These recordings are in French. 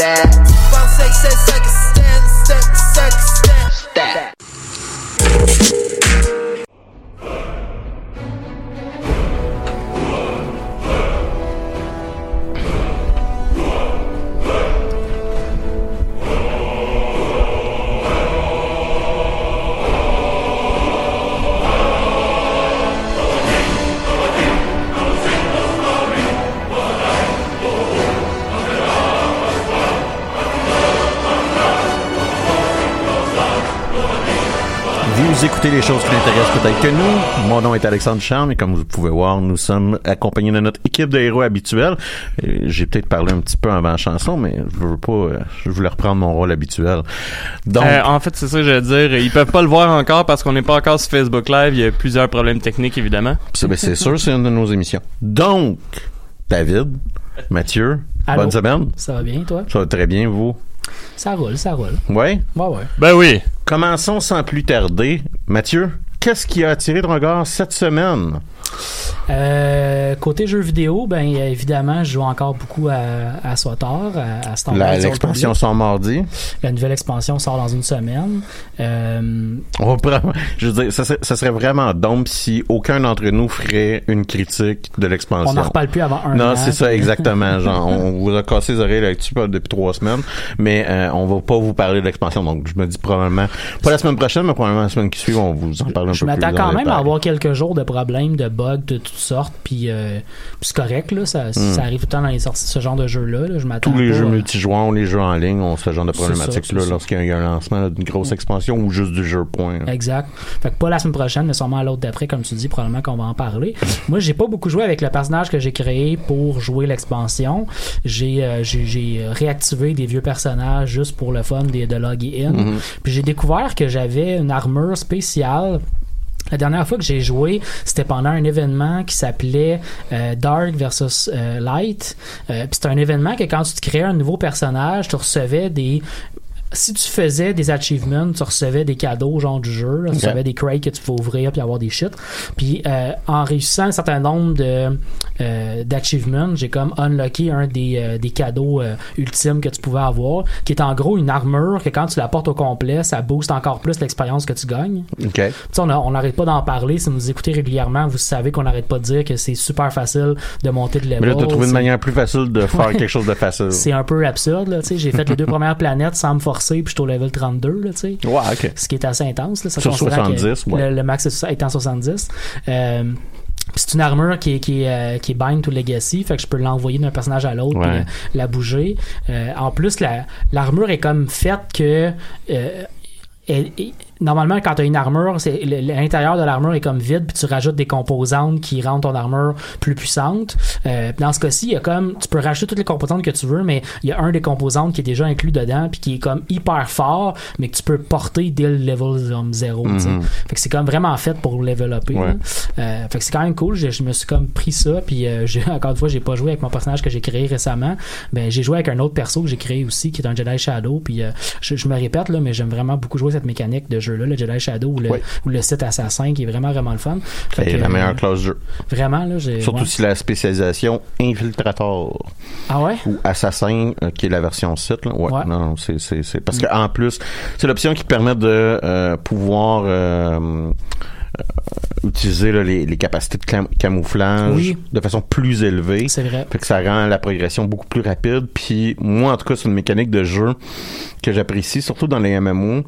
that. Bounce, stand, step, step. Vous écoutez les choses qui l'intéressent peut-être que nous. Mon nom est Alexandre Charme et comme vous pouvez voir, nous sommes accompagnés de notre équipe de héros habituels. J'ai peut-être parlé un petit peu avant la chanson, mais je veux pas, euh, je voulais reprendre mon rôle habituel. Donc, Euh, en fait, c'est ça que j'allais dire. Ils peuvent pas le voir encore parce qu'on n'est pas encore sur Facebook Live. Il y a plusieurs problèmes techniques, évidemment. ben, c'est sûr, c'est une de nos émissions. Donc, David, Mathieu, Allô? bonne semaine. Ça va bien, toi? Ça va très bien, vous? Ça roule, ça roule. Ouais? Ouais, ouais. Ben oui. Commençons sans plus tarder. Mathieu, qu'est-ce qui a attiré ton regard cette semaine? Euh, côté jeux vidéo, ben évidemment, je joue encore beaucoup à, à SWTOR, à, à Star Wars L'expansion sort mardi. La nouvelle expansion sort dans une semaine. Euh, On va prendre- je veux dire, ça, serait- ça serait vraiment dumb si aucun d'entre nous ferait une critique de l'expansion. on n'en reparle plus avant un an. Non, c'est ça, exactement. Genre, on vous a cassé les oreilles là-dessus depuis trois semaines, mais euh, on va pas vous parler de l'expansion. Donc, je me dis probablement, pas la semaine prochaine, mais probablement la semaine qui suit, on vous en parle un Je peu plus. m'attends en quand même détail. à avoir quelques jours de problèmes, de bugs de toutes sortes, puis euh, puis c'est correct, là, ça, ça arrive tout le temps dans les sorties ce genre de jeux-là. là. Je m'attends Hmm. Tous les pas, jeux multijoueurs, les jeux en ligne ont ce genre de problématique-là lorsqu'il y a un lancement d'une grosse expansion ou juste du jeu point. là. Exact. Fait que pas la semaine prochaine, mais sûrement à l'autre d'après, comme tu dis, probablement qu'on va en parler. Moi, j'ai pas beaucoup joué avec le personnage que j'ai créé pour jouer l'expansion. J'ai euh, j'ai- réactivé des vieux personnages juste pour le fun des, de loguer in. Puis j'ai découvert que j'avais une armure spéciale. La dernière fois que j'ai joué, c'était pendant un événement qui s'appelait euh, Dark versus euh, Light. Euh, c'était un événement que quand tu te créais un nouveau personnage, tu recevais des si tu faisais des achievements, tu recevais des cadeaux genre du jeu, là, tu Ok. recevais des crates que tu pouvais ouvrir puis avoir des shit. Puis euh, en réussissant un certain nombre de euh, d'achievements, j'ai comme unlocké un des, euh, des cadeaux euh, ultimes que tu pouvais avoir, qui est en gros une armure que quand tu la portes au complet, ça booste encore plus l'expérience que tu gagnes. OK. Tu sais, on n'arrête pas d'en parler. Si vous nous écoutez régulièrement, vous savez qu'on n'arrête pas de dire que c'est super facile de monter de level. Mais là, tu trouvé une manière plus facile de faire quelque chose de facile. C'est un peu absurde, là, tu sais. J'ai fait les deux premières planètes sans me forcer, puis je suis au level 32, là, tu sais. Ouais, OK. Ce qui est assez intense, là. Ça Sur considérant que 70, ouais. le, le max est en 70. Euh, c'est une armure qui est, qui est, euh, qui est bind to legacy, fait que je peux l'envoyer d'un personnage à l'autre Ouais. la, bouger. Euh, en plus, la- l'armure est comme faite que euh, elle- elle- normalement, quand tu as une armure, c'est l'intérieur de l'armure est comme vide, puis tu rajoutes des composantes qui rendent ton armure plus puissante. Euh, dans ce cas-ci, il y a comme tu peux rajouter toutes les composantes que tu veux, mais il y a un des composantes qui est déjà inclus dedans, puis qui est comme hyper fort, mais que tu peux porter dès le level comme 0. tu sais. Mhm. Fait que c'est comme vraiment fait pour level upper. Ouais. Euh, fait que c'est quand même cool. Je, je me suis comme pris ça, puis euh, j'ai encore une fois, j'ai pas joué avec mon personnage que j'ai créé récemment. Ben j'ai joué avec un autre perso que j'ai créé aussi, qui est un Jedi Shadow. Puis euh, je, je me répète là, mais j'aime vraiment beaucoup jouer cette mécanique de jeu là, le Jedi Shadow ou le, ou le site assassin, qui est vraiment vraiment le fun. C'est la euh, meilleure classe de jeu. Vraiment là, j'ai. Surtout ouais. si la spécialisation infiltrator Ah ouais? ou assassin euh, qui est la version site là. Ouais, Ouais. non, c'est c'est c'est parce que en plus, c'est l'option qui permet de euh, pouvoir utiliser là, les, les capacités de cam- camouflage Oui. de façon plus élevée. C'est vrai. Fait que ça rend la progression beaucoup plus rapide. Puis moi, en tout cas, c'est une mécanique de jeu que j'apprécie, surtout dans les MMO.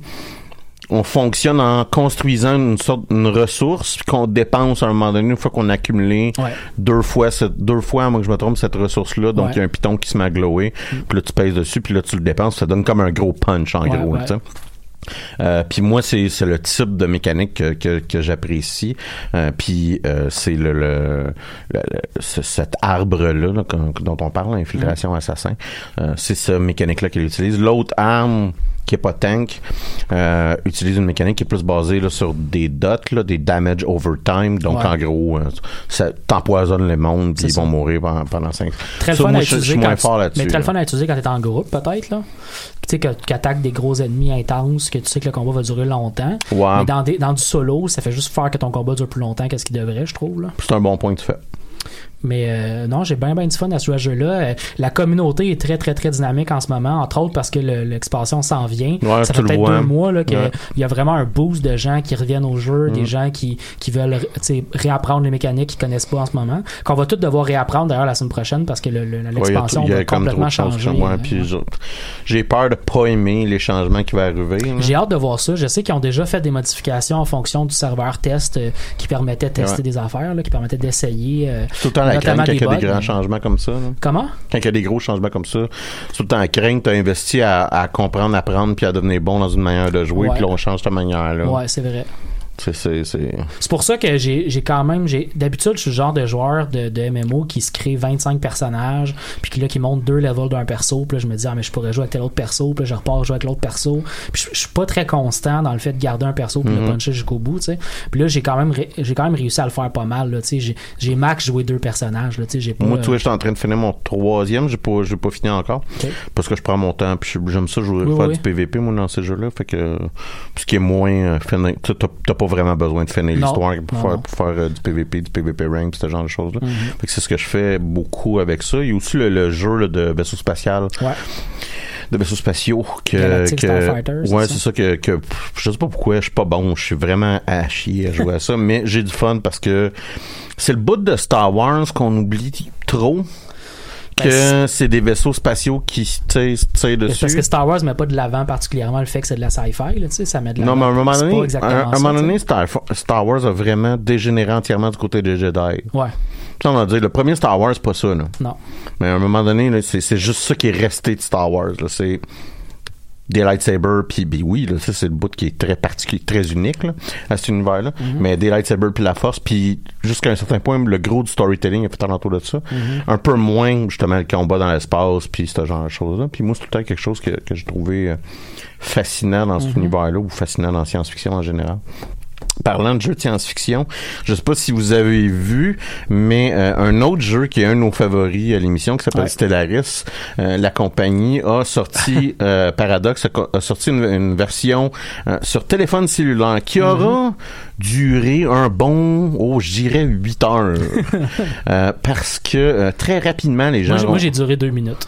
On fonctionne en construisant une sorte une ressource qu'on dépense à un moment donné une fois qu'on a accumulé Ouais. deux fois cette deux fois moi que je me trompe cette ressource là donc il Ouais. y a un piton qui se met à glower puis là tu pèses dessus puis là tu le dépenses ça donne comme un gros punch en Ouais, gros ouais. tu sais. Euh, puis moi, c'est le type de mécanique que, que, que j'apprécie. Euh, puis euh, c'est le, le, le- le- ce- cet arbre-là là, dont on parle, infiltration assassin. Euh, c'est ce mécanique-là qu'il utilise. L'autre arme qui est pas tank euh, utilise une mécanique qui est plus basée là, sur des dots, là, des damage over time. Donc Ouais. en gros, euh, ça t'empoisonne les mondes puis ils vont mourir pendant, pendant cinq. Très le Ça, fun moi, à je- je utiliser suis moins quand fort là-dessus, Mais très là. fun à utiliser quand t'es en groupe, peut-être, là. Tu sais, que tu attaques des gros ennemis intenses, que tu sais que le combat va durer longtemps. Ouais. Mais dans, des- dans du solo, ça fait juste faire que ton combat dure plus longtemps qu'est-ce qu'il devrait, je trouve. C'est un bon point que tu fais. Mais euh, non, j'ai bien bien du fun à ce jeu-là. Euh, la communauté est très très très dynamique en ce moment, entre autres parce que le- l'expansion s'en vient. Ouais, ça fait le peut-être deux mois qu'il Ouais. y a vraiment un boost de gens qui reviennent au jeu, Mm. des gens qui, qui veulent réapprendre les mécaniques qu'ils connaissent pas en ce moment. Qu'on va tous devoir réapprendre d'ailleurs la semaine prochaine parce que le- le- l'expansion y a va complètement changer. hein. j'ai peur de pas aimer les changements qui vont arriver. J'ai hâte de voir ça. Je sais qu'ils ont déjà fait des modifications en fonction du serveur test euh, qui permettait de tester Ouais. des affaires, là, qui permettait d'essayer. euh, tout le temps quand il y a des grands mais- changements comme ça. là. Comment? Quand il y a des gros changements comme ça, c'est tout le temps la crainte, t'as investi à, à comprendre, apprendre, puis à devenir bon dans une manière de jouer, Ouais. puis là, on change ta manière. Là. Ouais, c'est vrai. C'est, pour ça que j'ai quand même d'habitude je suis le genre de joueur de, de MMO qui se crée 25 personnages puis qui là qui monte deux levels d'un perso puis là je me dis ah mais je pourrais jouer avec tel autre perso puis là je repars jouer avec l'autre perso puis je, je suis pas très constant dans le fait de garder un perso puis le puncher jusqu'au bout tu sais puis là j'ai quand même j'ai quand même réussi à le faire pas mal tu sais j'ai max joué deux personnages là tu sais pas Moi, tu euh, vois, j'étais en train de finir mon troisième, j'ai pas, pas fini encore. Parce que je prends mon temps, puis je- j'aime ça jouer, Oui, faire oui. du PVP, moi, dans ces jeux-là. Fait que, ce qui est moins, euh, t'as pas vraiment besoin de finir l'histoire pour Non, faire, non. pour faire euh, du PVP, du PVP rank, ce genre de choses-là. Mhm. C'est ce que je fais beaucoup avec ça. Il y a aussi le, le jeu là, de vaisseau spatial. ouais de vaisseaux spatiaux que, que ouais c'est ça que, que je sais pas pourquoi je suis pas bon je suis vraiment à chier à jouer à ça mais j'ai du fun parce que c'est le bout de Star Wars qu'on oublie trop que Ben, c'est des vaisseaux spatiaux qui tirent dessus parce que Star Wars met pas de l'avant particulièrement le fait que c'est de la sci-fi là tu sais ça met de non l'avant mais à un moment donné, un, ça, moment donné Star, Star Wars a vraiment dégénéré entièrement du côté des Jedi. ouais Ça, on va dire, le premier Star Wars, c'est pas ça, là. non Mais à un moment donné, c'est, c'est juste ça qui est resté de Star Wars. Là. C'est des lightsabers, puis puis oui, là, ça c'est le bout qui est très particulier, très unique là, à cet univers-là. Mm-hmm. Mais des lightsabers puis la force, puis jusqu'à un certain point, le gros du storytelling est fait alentour de ça. Mm-hmm. Un peu moins justement le combat dans l'espace, puis ce genre de choses-là. Puis moi, c'est tout le temps quelque chose que, que j'ai trouvé euh, fascinant dans Mm-hmm. cet univers-là, ou fascinant dans la science-fiction en général. Parlant de jeux de science-fiction, je sais pas si vous avez vu, mais euh, un autre jeu qui est un de nos favoris à l'émission, qui s'appelle Ouais. Stellaris, euh, la compagnie a sorti, euh, Paradox a, sorti une, une version sur téléphone cellulaire qui Mm-hmm. aura duré un bon, oh, je dirais 8 heures. Parce que très rapidement, les gens... moi, j'ai- moi ont- j'ai duré deux minutes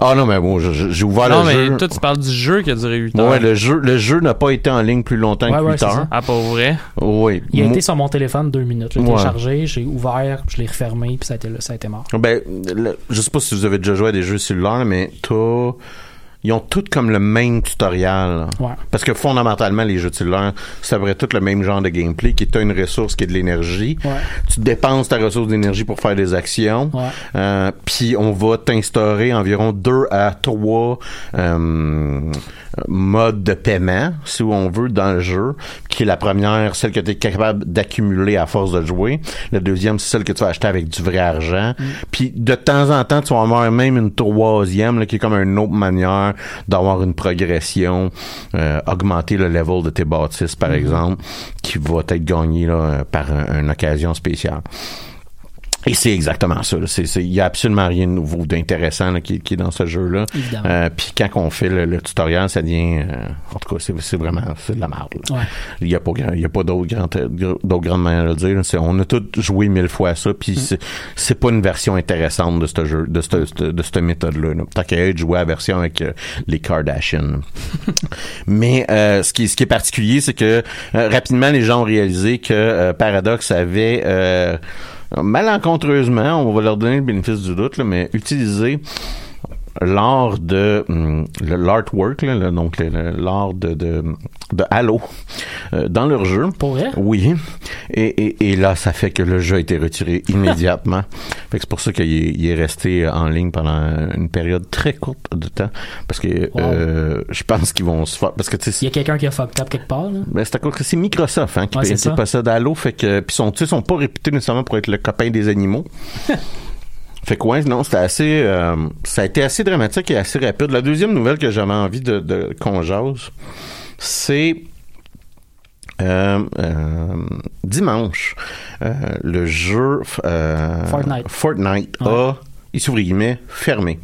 Ah non, mais bon, j'ai ouvert Non, le mais jeu. toi, tu parles du jeu qui a duré 8 heures. Ouais, le jeu, le jeu n'a pas été en ligne plus longtemps Ouais, que ouais, 8 c'est heures. ça. Ah, pas vrai? Oui. Il a été sur mon téléphone deux minutes. Je l'ai Ouais. téléchargé, j'ai ouvert, je l'ai refermé, puis ça a été, ça a été mort. Ben, le- je sais pas si vous avez déjà joué à des jeux cellulaires, mais t'as... Ils ont tous comme le même tutoriel. Ouais. Parce que fondamentalement, les jeux de cellulaire, c'est à vrai tout le même genre de gameplay, qui est une ressource qui est de l'énergie. Ouais. Tu dépenses ta ressource d'énergie pour faire des actions. Ouais. Euh, Puis on va t'instaurer environ deux à trois euh, modes de paiement, si on veut, dans le jeu. Qui est la première, celle que tu es capable d'accumuler à force de jouer. La deuxième, c'est celle que tu vas acheter avec du vrai argent. Puis de temps en temps, tu vas avoir même une troisième, là, qui est comme une autre manière d'avoir une progression, euh, augmenter le level de tes bâtisses, par exemple, qui va être gagné là, par un- une occasion spéciale. Et c'est exactement ça. Il y a absolument rien de nouveau, d'intéressant là, qui, qui est dans ce jeu-là. Euh, Puis quand on fait le, le tutoriel, ça devient... euh, en tout cas, c'est c'est vraiment c'est de la merde. là. Ouais. Il n'y a pas, il y a pas d'autre grand, d'autre grande manière de le dire. On a tous joué mille fois à ça, puis Mm. c'est, c'est pas une version intéressante de ce jeu, de cette, de cette méthode-là. là. Tant qu'à jouer à la version avec euh, les Kardashians. Mais euh, ce, qui, ce qui est particulier, c'est que euh, rapidement, les gens ont réalisé que euh, Paradox avait... malencontreusement, on va leur donner le bénéfice du doute, mais utilisé l'art de le- l'artwork, donc l'art de, de, de Halo euh, dans leur jeu. Pour vrai? Oui. Et, et, et là, ça fait que le jeu a été retiré immédiatement. fait que c'est pour ça qu'il est, il est resté en ligne pendant une période très courte de temps. Parce que Wow. euh, je pense qu'ils vont se faire. Parce que Il y a quelqu'un qui a fucked up quelque part, là? ben, c'est à cause que c'est Microsoft hein, qui, Ouais, qui possède Halo, fait que puis sont, tu sais, sont pas réputés nécessairement pour être le copain des animaux. fait que ouais, non, c'était assez, euh, ça a été assez dramatique et assez rapide. La deuxième nouvelle que j'avais envie de, de qu'on jase, c'est euh, euh, dimanche, le jeu Fortnite. Fortnite Ouais. a, il s'ouvre guillemets, fermé.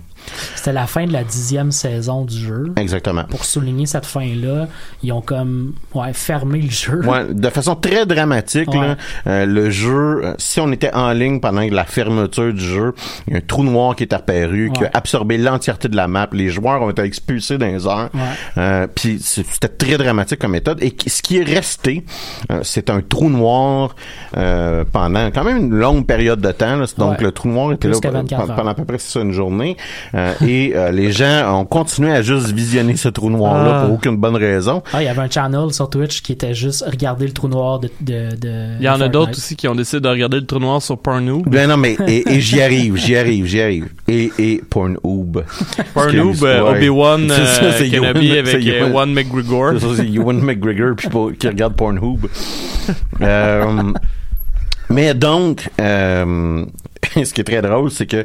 C'était la fin de la dixième saison du jeu. Exactement. Pour souligner cette fin-là, ils ont comme ouais, fermé le jeu. Ouais, de façon très dramatique, Ouais. là, euh, le jeu, euh, si on était en ligne pendant la fermeture du jeu, il y a un trou noir qui est apparu, qui a absorbé l'entièreté de la map. Les joueurs ont été expulsés dans les heures. Ouais. Euh, Puis c'était très dramatique comme méthode. Et ce qui est resté, euh, c'est un trou noir euh, pendant quand même une longue période de temps. là. Donc le trou noir était Plus là pendant 24 heures. pendant à peu près une journée. Euh, et euh, les gens ont continué à juste visionner ce trou noir-là Ah. pour aucune bonne raison. Ah, il y avait un channel sur Twitch qui était juste regarder le trou noir de. de, de Il y en a d'autres aussi qui ont décidé de regarder le trou noir sur Pornhoob. Ben non, mais et, et j'y arrive, j'y arrive, j'y arrive. Et, et. Pornhoob, Ouais. euh, Obi-Wan C'est ça, c'est Kenobi avec c'est Ewan- Ewan McGregor. C'est ça, c'est Ewan McGregor puis qui regarde Pornhoob. Euh, mais donc, euh, ce qui est très drôle, c'est que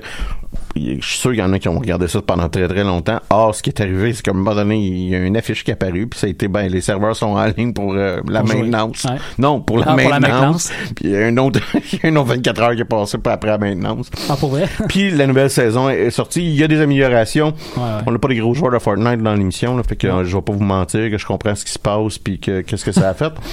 je suis sûr qu'il y en a qui ont regardé ça pendant très très longtemps. Or, ce qui est arrivé, c'est qu'à un moment donné, il y a une affiche qui est apparue, puis ça a été, ben, les serveurs sont en ligne pour euh, la maintenance. Ouais. Non, pour la Ah, pour la maintenance. maintenance. Puis il y a un autre, il y a un autre 24 heures qui est passé pas après la maintenance. Ah, pour vrai? Puis la nouvelle saison est sortie. Il y a des améliorations. Ouais, ouais. On n'a pas des gros joueurs de Fortnite dans l'émission, là, fait que je vais pas vous mentir que je comprends ce qui se passe puis que qu'est-ce que ça a fait.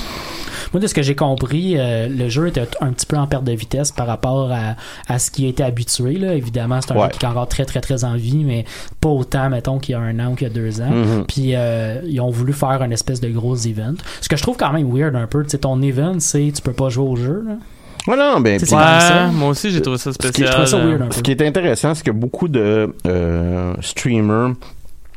Moi, de ce que j'ai compris, euh, le jeu était un petit peu en perte de vitesse par rapport à, à ce qui a été habitué. Là. Évidemment, c'est un Ouais. jeu qui est encore très, très, très en vie, mais pas autant, mettons, qu'il y a un an ou qu'il y a deux ans. Mhm. Puis, euh, ils ont voulu faire un espèce de gros event. Ce que je trouve quand même weird un peu, tu sais, ton event, c'est tu peux pas jouer au jeu. Là. Voilà, ben. Ouais, moi aussi j'ai trouvé ça ce qui- spécial. Je trouve ça weird un ce qui est intéressant, c'est que beaucoup de euh, streamers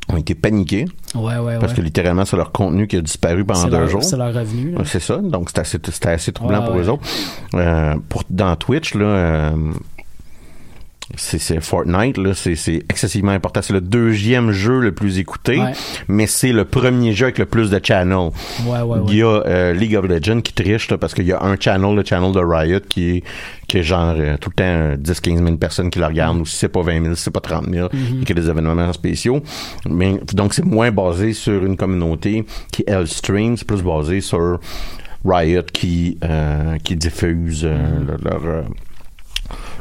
ont été paniqués Ouais, ouais, ouais. parce que littéralement c'est leur contenu qui a disparu pendant deux leur, jours. c'est leur revenu. C'est ça, donc c'était assez, c'était assez troublant pour eux autres. Euh, pour, dans Twitch, là, euh, c'est, Fortnite, là, c'est, excessivement important. C'est le deuxième jeu le plus écouté, Ouais. mais c'est le premier jeu avec le plus de channels. Ouais, ouais, Il y a euh, League of Legends qui triche là, parce qu'il y a un channel, le channel de Riot, qui est, qui est genre euh, tout le temps euh, 10-15 000 personnes qui le regardent, ou si c'est pas 20 000, si c'est pas 30 000, Mm-hmm. et qu'il y a des événements spéciaux. Mais donc c'est moins basé sur une communauté qui elle stream, c'est plus basé sur Riot qui euh, qui diffuse euh, le- leur euh,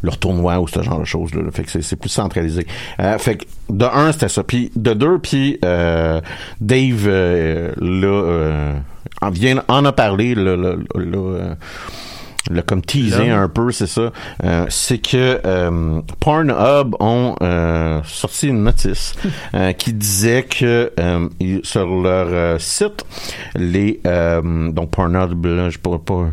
leur tournoi ou ce genre de choses là, fait que c'est, plus centralisé Euh, fait que de un c'était ça puis de deux puis euh, Dave euh, là en vient en a parlé là, là, là, là, le comme teasé Là. un peu, c'est ça. Euh, c'est que euh, Pornhub ont euh, sorti une notice qui disait que sur leur site, les donc Pornhub, là, je pourrais pas,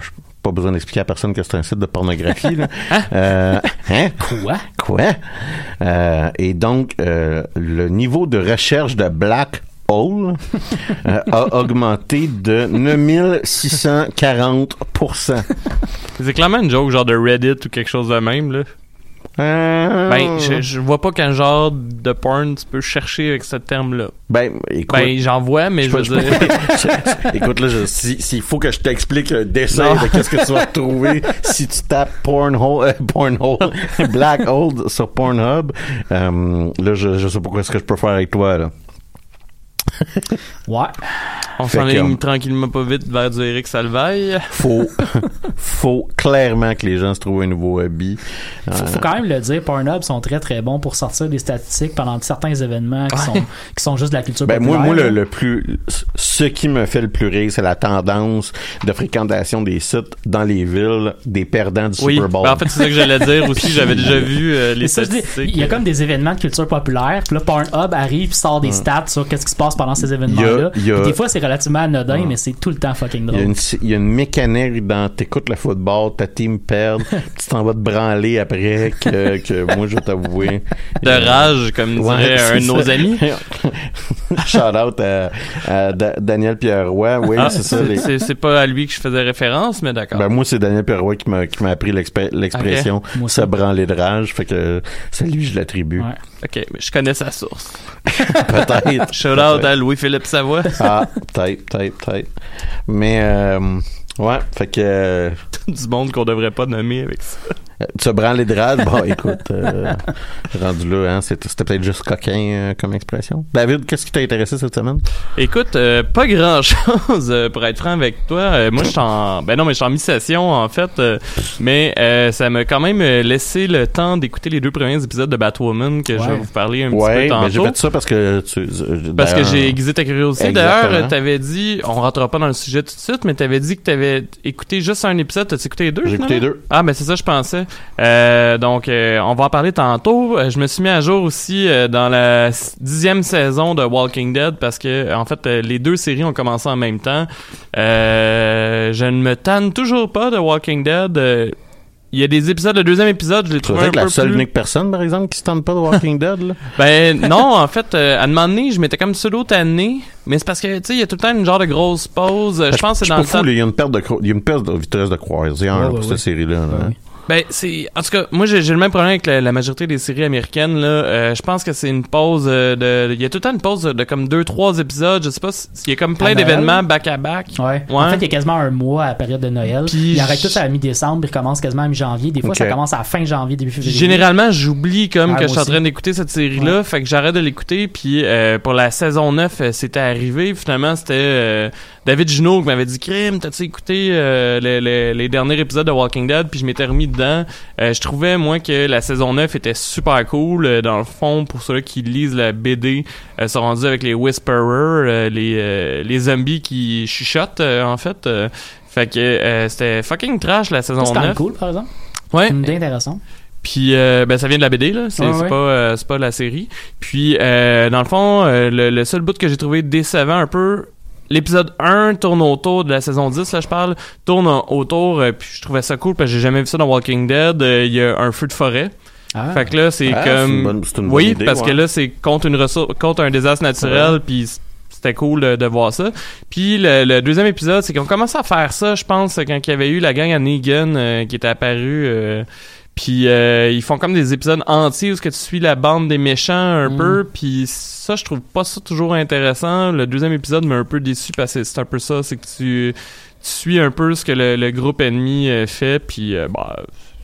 pas besoin d'expliquer à personne que c'est un site de pornographie. là. Euh, hein? Quoi? Quoi? Euh, et donc, euh, le niveau de recherche de Black Hole a augmenté de 9640% C'est clairement une joke genre de Reddit ou quelque chose de même là. Euh, Ben, je, je vois pas quel genre de porn tu peux chercher avec ce terme-là. ben, écoute, Ben, j'en vois, mais je veux je dire. écoute là, je- si- s'il faut que je t'explique un dessin Non. de qu'est-ce que tu vas trouver si tu tapes Pornhole, euh, Pornhole, Black Hole sur Pornhub, euh, là, je, je sais pas quoi ce que je peux faire avec toi là. Ouais. On Fait s'enligne que- tranquillement pas vite vers du Eric Salvaille. Faut, faut clairement que les gens se trouvent un nouveau hobby. Faut, Euh, faut quand même le dire, Pornhub sont très très bons pour sortir des statistiques pendant certains événements qui, Ouais. sont, qui sont juste de la culture Ben moi, populaire. moi le, plus, ce qui me fait le plus rire, c'est la tendance de fréquentation des sites dans les villes des perdants du Oui, Super Bowl. ben, en fait, c'est ça que j'allais dire aussi. J'avais déjà vu euh, les ça, statistiques. il y a comme des événements de culture populaire, puis là Pornhub arrive puis sort des stats sur qu'est-ce qui se passe pendant ces événements-là. Des fois c'est relativement anodin, Ouais. mais c'est tout le temps fucking Il y, a drôle. une, il y a une mécanique dans t'écoutes le football, ta team perd, tu t'en vas te branler après que, que moi je vais t'avouer. De rage, comme Ouais, dirait un de nos amis. Shout out à, à Da- Daniel Pierroy, oui, Ah, c'est ça. les- c'est pas à lui que je faisais référence, mais d'accord. Ben, moi, c'est Daniel Pierroit qui m'a, qui m'a appris l'expression aussi. se branler de rage. Fait que c'est lui que je l'attribue. Ouais. Ok, mais je connais sa source. Peut-être. Shout out à Louis-Philippe Savoie. Ah, peut-être, peut-être, peut-être. Mais, euh, ouais, fait que, euh, du monde qu'on devrait pas nommer avec ça. Se branler de rage, bon, écoute, euh, rendu là, hein, c'était, peut-être juste coquin euh, comme expression. David, qu'est-ce qui t'a intéressé cette semaine? Écoute, euh, pas grand chose pour être franc avec toi. Euh, moi, je suis en, ben non, mais je suis en mi-session en fait, euh, mais euh, ça m'a quand même laissé le temps d'écouter les deux premiers épisodes de Batwoman que je vais Ouais. vous parler un petit Ouais, peu ben, j'ai tantôt. fait ça parce que tu, euh, Parce que j'ai aiguisé ta curiosité. D'ailleurs, t'avais dit, on rentrera pas dans le sujet tout de suite, mais t'avais dit que t'avais écouté juste un épisode. T'as écouté les deux? J'ai écouté deux. Ah, ben c'est ça, je pensais. Euh, donc, euh, on va en parler tantôt. Euh, je me suis mis à jour aussi euh, dans la dixième saison de Walking Dead parce que, en fait, euh, les deux séries ont commencé en même temps. Euh, je ne me tanne toujours pas de Walking Dead. Euh, Il y a des épisodes, le deuxième épisode, je l'ai trouvé un que peu la seule plus... unique personne, par exemple, qui se tente pas de Walking Dead, là? Ben non, en fait, euh, à un moment donné, je m'étais comme pseudo-tanné, mais c'est parce que, tu sais, il y a tout le temps une genre de grosse pause. Euh, Je pense que c'est dans le fou, temps... il y a une perte de, cro- il y a une perte de vitesse de croisière Ouais, pour ouais, cette série-là. là, Ouais, hein. ouais. Ben, c'est... En tout cas, moi, j'ai j'ai le même problème avec la, la majorité des séries américaines, là. Euh, je pense que c'est une pause euh, de... Il y a tout le temps une pause de, de comme deux, trois épisodes. Je sais pas s'il y a comme plein d'événements back-à-back. Ouais. En fait, il y a quasiment un mois à la période de Noël. Puis il arrête tout à mi-décembre, puis il recommence quasiment à mi-janvier. Des fois, Ok. ça commence à la fin janvier, début février. Généralement, j'oublie comme Ah, que je suis en train d'écouter cette série-là, fait que j'arrête de l'écouter. Puis euh, pour la saison 9, euh, c'était arrivé. Finalement, c'était euh, David Junot qui m'avait dit Crime, t'as-tu écouté euh, les, les- les derniers épisodes de Walking Dead? Puis je m'étais remis dedans. Euh, je trouvais, moi, que la saison 9 était super cool. Euh, Dans le fond, pour ceux qui lisent la BD, euh, sont rendus avec les Whisperers, euh, les, les zombies qui chuchotent, en fait. Fait que c'était fucking trash la saison C'est quand même 9. cool, par exemple. Ouais. Intéressante. Puis euh, ben ça vient de la BD là, c'est ouais. pas euh, c'est pas la série. Puis euh, dans le fond, le, le seul bout que j'ai trouvé décevant un peu L'épisode 1 tourne autour de la saison 10, là je parle, tourne autour, euh, puis je trouvais ça cool parce que j'ai jamais vu ça dans Walking Dead. Euh, Il y a un feu de forêt. Ah. Fait que là, c'est Ah, une comme... bonne- une bonne oui, idée, parce que là, c'est contre une ressource, contre un désastre naturel, puis c'était cool de, de voir ça. Puis le, le deuxième épisode, c'est qu'on commençait à faire ça, je pense, quand il y avait eu la gang à Negan euh, qui était apparue. Puis euh, ils font comme des épisodes entiers où ce que tu suis la bande des méchants un Mm. peu. Puis ça, je trouve pas ça toujours intéressant. Le deuxième épisode m'a un peu déçu parce que c'est un peu ça, c'est que tu, tu suis un peu ce que le, le groupe ennemi euh, fait. Puis euh, bah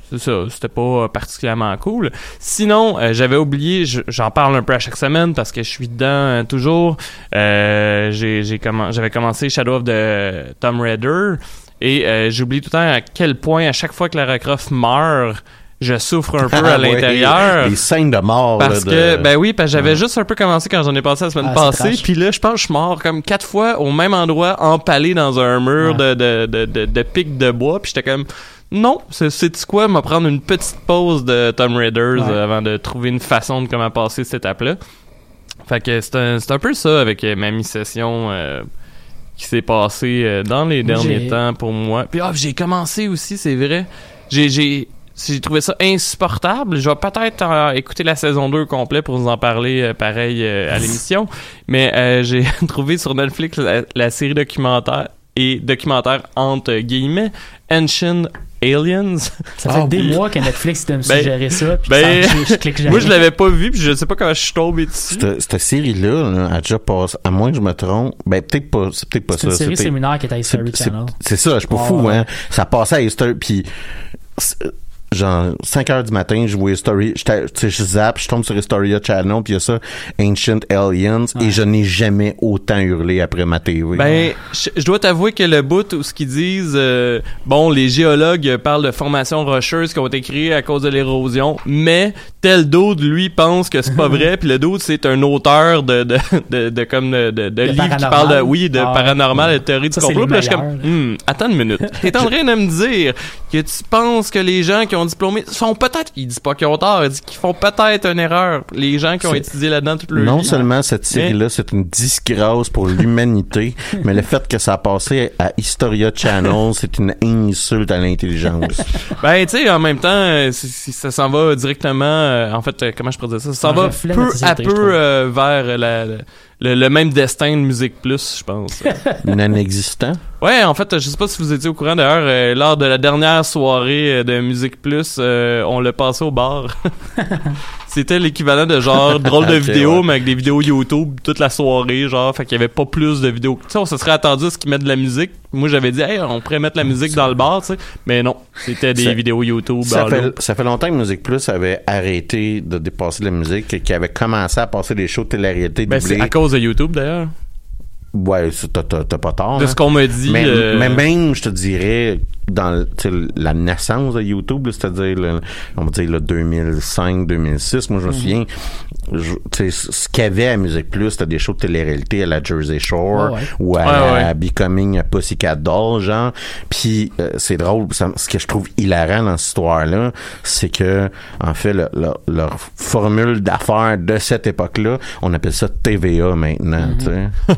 c'est ça, c'était pas euh, particulièrement cool. Sinon, euh, j'avais oublié, je- j'en parle un peu à chaque semaine parce que je suis dedans euh, toujours. Euh, j'ai, j'ai commen- j'avais commencé Shadow of the Tomb Raider et j'oublie tout le temps à quel point à chaque fois que Lara Croft meurt, je souffre un peu à l'intérieur. Les scènes de mort. Parce là, que, ben oui, parce que j'avais Ouais. juste un peu commencé quand j'en ai passé la semaine Ah, passée. Puis là, je pense que je suis mort comme quatre fois au même endroit, empalé dans un mur de, de, de, de, de pics de bois. Puis j'étais comme, non, c'est quoi, me prendre une petite pause de Tomb Raiders Ouais. avant de trouver une façon de comment passer cette étape-là. Fait que c'est un, un peu ça avec euh, ma mi-session euh, qui s'est passée euh, dans les derniers temps pour moi. Puis ah, j'ai commencé aussi, c'est vrai. J'ai j'ai j'ai trouvé ça insupportable. Je vais peut-être euh, écouter la saison 2 au complet pour vous en parler euh, pareil euh, à l'émission. Mais euh, j'ai trouvé sur Netflix la, la série documentaire et documentaire entre guillemets Ancient Aliens. Ça fait des oui. mois que Netflix me Ben- suggérer ça. Puis ben- ça, je, je clique jamais. Moi je l'avais pas vu puis je sais pas comment je suis tombé dessus. Cette, cette série-là, là, a déjà passé, à moins que je me trompe, ben peut-être pas, c'est peut-être pas C'est une ça. série séminaire qui est à History c'est- Channel. C'est ça, je suis pas fou, ouais. hein. Ça passait à History, puis genre 5 heures du matin, je j'étais- tu sais, je zappe, je tombe sur Historia Channel, puis il y a ça, Ancient Aliens, et je n'ai jamais autant hurlé après ma TV. Ben, je, je dois t'avouer que le bout où ce qu'ils disent, euh, bon, les géologues parlent de formations rocheuses qui ont été créées à cause de l'érosion, mais tel d'autre, lui, pense que c'est pas vrai, puis le d'autre, c'est un auteur de, de, de, de comme de, de, de livres qui parle de, oui, de Ah, paranormal, de théorie du complot. je suis comme, Hmm, attends une minute. T'es en train de me dire que tu penses que les gens qui ont ont diplômé font peut-être, ils disent pas qu'ils ont tort, ils disent qu'ils font peut-être une erreur. Les gens qui ont étudié là-dedans toute leur Non vie. seulement cette série-là, c'est une disgrâce pour l'humanité, mais le fait que ça a passé à Historia Channel, c'est une insulte à l'intelligence. Ben, tu sais, en même temps, ça s'en va directement. euh, en fait, euh, comment je pourrais dire ça? Ça va peu à peu euh, vers la, la- le, le même destin de Musique Plus, je pense. Non-existant. Ouais, en fait, je sais pas si vous étiez au courant d'ailleurs, euh, lors de la dernière soirée euh, de Musique Plus, euh, on l'a passé au bar. C'était l'équivalent de genre drôle de vidéo, ouais. mais avec des vidéos YouTube toute la soirée, genre, fait qu'il y avait pas plus de vidéos. Tu sais, on se serait attendu à ce qu'ils mettent de la musique. Moi, j'avais dit, hey, on pourrait mettre la musique dans le bar, tu sais. Mais non, c'était des Ça- vidéos YouTube. Ça fait, loop. ça fait longtemps que Musique Plus avait arrêté de dépasser la musique, et qu'il avait commencé à passer des shows de télé-réalité Ben, c'est à cause de YouTube, d'ailleurs. Ouais, t'as, t'as- t'as pas tort. De hein. ce qu'on me dit. mais, euh, mais même, je te dirais, dans la naissance de YouTube, c'est-à-dire, le- on va dire, le 2005-2006, moi, je Mhm. me souviens, je- ce qu'il y avait à Musique Plus, c'était des shows de télé-réalité à la Jersey Shore ouais. ou à, Ouais, à Becoming a Pussycat Doll, genre. Puis, euh, c'est drôle, ça- ce que je trouve hilarant dans cette histoire-là, c'est que, en fait, le- le- leur formule d'affaires de cette époque-là, on appelle ça TVA maintenant, Mhm. tu sais.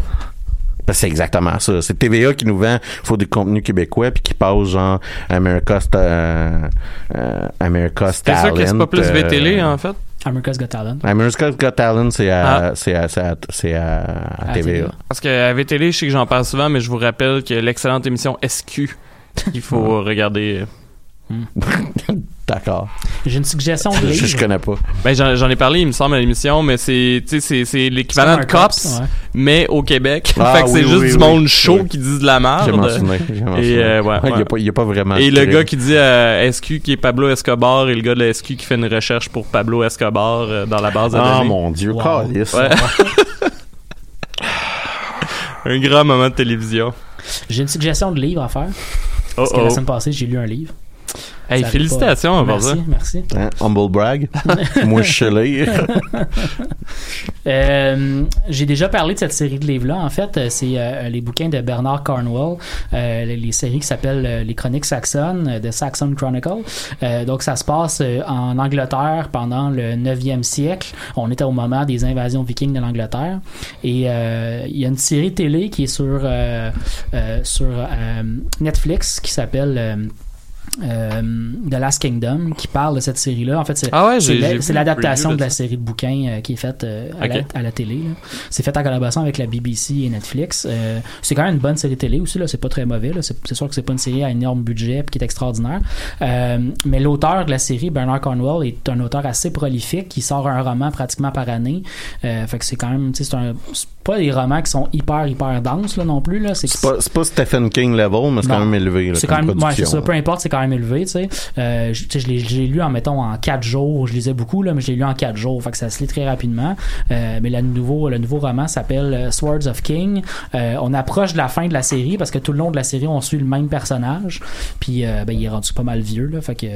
Parce que c'est exactement ça. C'est TVA qui nous vend faut des contenus québécois puis qui passe genre America's euh, euh, America's T'es sûr Talent. que c'est pas plus euh, VTL, en fait? America's Got Talent. America's Got Talent, c'est à, Ah. c'est à, c'est à, c'est à, à À TVA. Parce que à VTL, je sais que j'en parle souvent, mais je vous rappelle que l'excellente émission SQ, qu'il faut regarder. D'accord. J'ai une suggestion de Je, livre. je connais pas. Ben, j'en ai parlé, il me semble, à l'émission, mais c'est, tu sais, c'est, c'est l'équivalent de C'est Cops, ouais. mais au Québec. Ah, fait que c'est oui, juste oui, du oui. monde chaud Oui. qui dit de la merde. J'ai mentionné. Et, euh, ouais, Il y ouais. a pas, il y a pas vraiment Et le gars qui dit à SQ qui est Pablo Escobar et le gars de la SQ qui fait une recherche pour Pablo Escobar euh, dans la base de Ah, données. mon Dieu, Wow. calice. Ouais. Un grand moment de télévision. J'ai une suggestion de livre à faire. Oh Parce que oh. la semaine passée, j'ai lu un livre. Hey, félicitations pas. pour ça. Merci, merci. Hein? Humble brag. Moi, je suis. Euh, j'ai déjà parlé de cette série de livres-là. En fait, euh, c'est euh, les bouquins de Bernard Cornwell, euh, les, les séries qui s'appellent euh, Les Chroniques saxonnes, euh, de Saxon Chronicle. Euh, donc, ça se passe euh, en Angleterre pendant le 9e siècle. On était au moment des invasions vikings de l'Angleterre. Et euh, il y a une série télé qui est sur, euh, euh, sur euh, Netflix qui s'appelle... euh, euh, The Last Kingdom qui parle de cette série-là. En fait, c'est Ah ouais, l'adaptation de la série de bouquins euh, qui est faite euh, à, la, Ok. à la télé. C'est fait en collaboration avec la BBC et Netflix. Euh, c'est quand même une bonne série télé aussi. Là. C'est pas très mauvais. C'est, sûr que c'est pas une série à énorme budget puis qui est extraordinaire. Euh, mais l'auteur de la série, Bernard Cornwell, est un auteur assez prolifique qui sort un roman pratiquement par année. Euh, fait que c'est quand même, tu sais, c'est, un, pas des romans qui sont hyper, hyper denses là, non plus. Là. C'est, pas, c'est pas Stephen King level, mais c'est quand même élevé. c'est quand même, ouais, c'est production. ça, peu importe, c'est quand même élevé, tu sais. Euh, je, je l'ai, lu en, mettons, en quatre jours. Je lisais beaucoup, là, mais je l'ai lu en quatre jours. Fait que ça se lit très rapidement. Euh, mais le nouveau, le nouveau roman s'appelle euh, Swords of King. Euh, on approche de la fin de la série parce que tout le long de la série, on suit le même personnage. Puis, ben, il est rendu pas mal vieux, là. Fait que,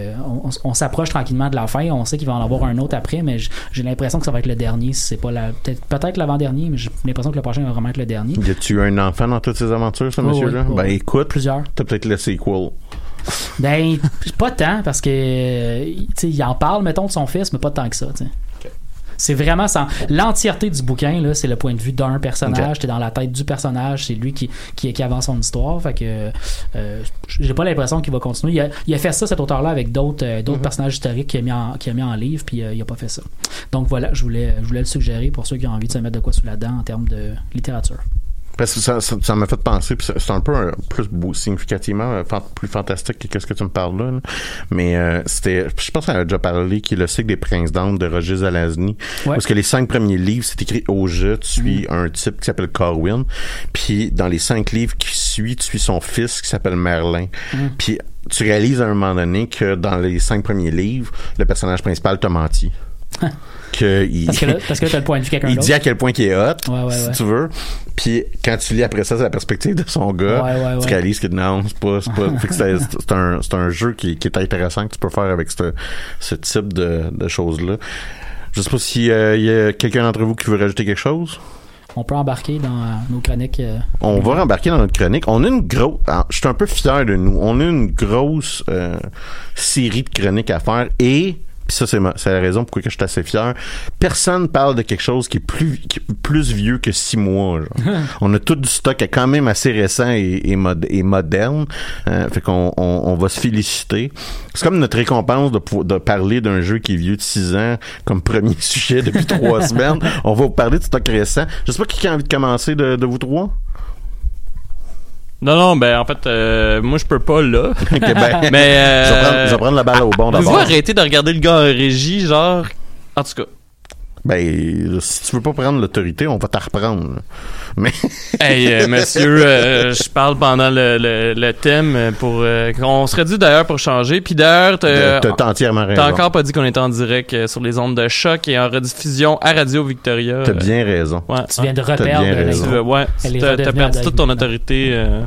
on, s'approche tranquillement de la fin. On sait qu'il va en avoir un autre après, mais j'ai l'impression que ça va être le dernier. Si c'est pas la, peut-être, peut-être l'avant-dernier, mais j'ai l'impression que le prochain va vraiment être le dernier. Y a-tu un enfant dans toutes ces aventures, ce Ouais, monsieur-là? ouais, ben, écoute, Plusieurs. t'as peut-être le sequel. Ben, pas tant, parce que, euh, tu sais, il en parle, mettons, de son fils, mais pas tant que ça, tu sais. C'est vraiment sans l'entièreté du bouquin là, c'est le point de vue d'un personnage, t'es dans la tête du personnage, c'est lui qui, qui, qui avance son histoire. Fait que euh, j'ai pas l'impression qu'il va continuer. Il a, il a fait ça cet auteur-là avec d'autres euh, d'autres personnages historiques qu'il a mis en, qu'il a mis en livre, puis euh, il a pas fait ça. Donc voilà, je voulais je voulais le suggérer pour ceux qui ont envie de se mettre de quoi sous la dent en termes de littérature. Parce que ça, m'a fait penser, c'est un peu un- plus beau, significativement euh, plus fantastique que qu'est-ce que tu me parles là. là. Mais euh, c'était, je pense qu'on a déjà parlé, qui est le cycle des princes d'Anne de Roger Zalazny. Ouais. Parce que les cinq premiers livres, c'est écrit au jeu. Tu suis Mm. un type qui s'appelle Corwin. Puis dans les cinq livres qui suivent, tu suis son fils qui s'appelle Merlin. Mm. Puis tu réalises à un moment donné que dans les cinq premiers livres, le personnage principal t'a menti. que il, Parce que là, parce que là, le point de vue de quelqu'un il dit à quel point il est hot, Ouais, ouais, si tu veux. Puis quand tu lis après ça, c'est la perspective de son gars. Tu réalises que non, c'est pas, c'est pas. c'est, un, c'est un jeu qui, qui est intéressant que tu peux faire avec ce, ce type de, de choses là. Je sais pas si euh, il y a quelqu'un d'entre vous qui veut rajouter quelque chose? on peut embarquer dans euh, nos chroniques. euh, On va rembarquer dans notre chronique. On a une grosse. Je suis un peu fier de nous. On a une grosse euh, série de chroniques à faire et. Puis ça, c'est, ma- c'est la raison pourquoi je suis assez fier. Personne parle de quelque chose qui est plus, qui est plus vieux que six mois. genre. on a tout du stock qui est quand même assez récent et, et, mod- et moderne. Euh, fait qu'on on, on va se féliciter. C'est comme notre récompense de, de parler d'un jeu qui est vieux de six ans comme premier sujet depuis trois semaines. On va vous parler de stock récent. Je sais pas qui a envie de commencer de, de vous trois. Non, non, ben en fait, euh, moi je peux pas là. Ok, ben, Mais euh, je, vais prendre, je vais prendre la balle au bon d'abord. arrêter de regarder le gars en régie, genre. En tout cas. Ben, si tu veux pas prendre l'autorité, on va t'en reprendre. Mais Hey, euh, monsieur, euh, je parle pendant le, le, le thème pour. euh, on serait dû d'ailleurs pour changer. Puis d'ailleurs, t'as entièrement raison. t'as encore pas dit qu'on était en direct euh, sur les ondes de choc et en rediffusion à Radio Victoria. T'as Euh, bien raison. Ouais, Tu viens de bien reperdre ouais, est t'as perdu toute ton autorité. euh.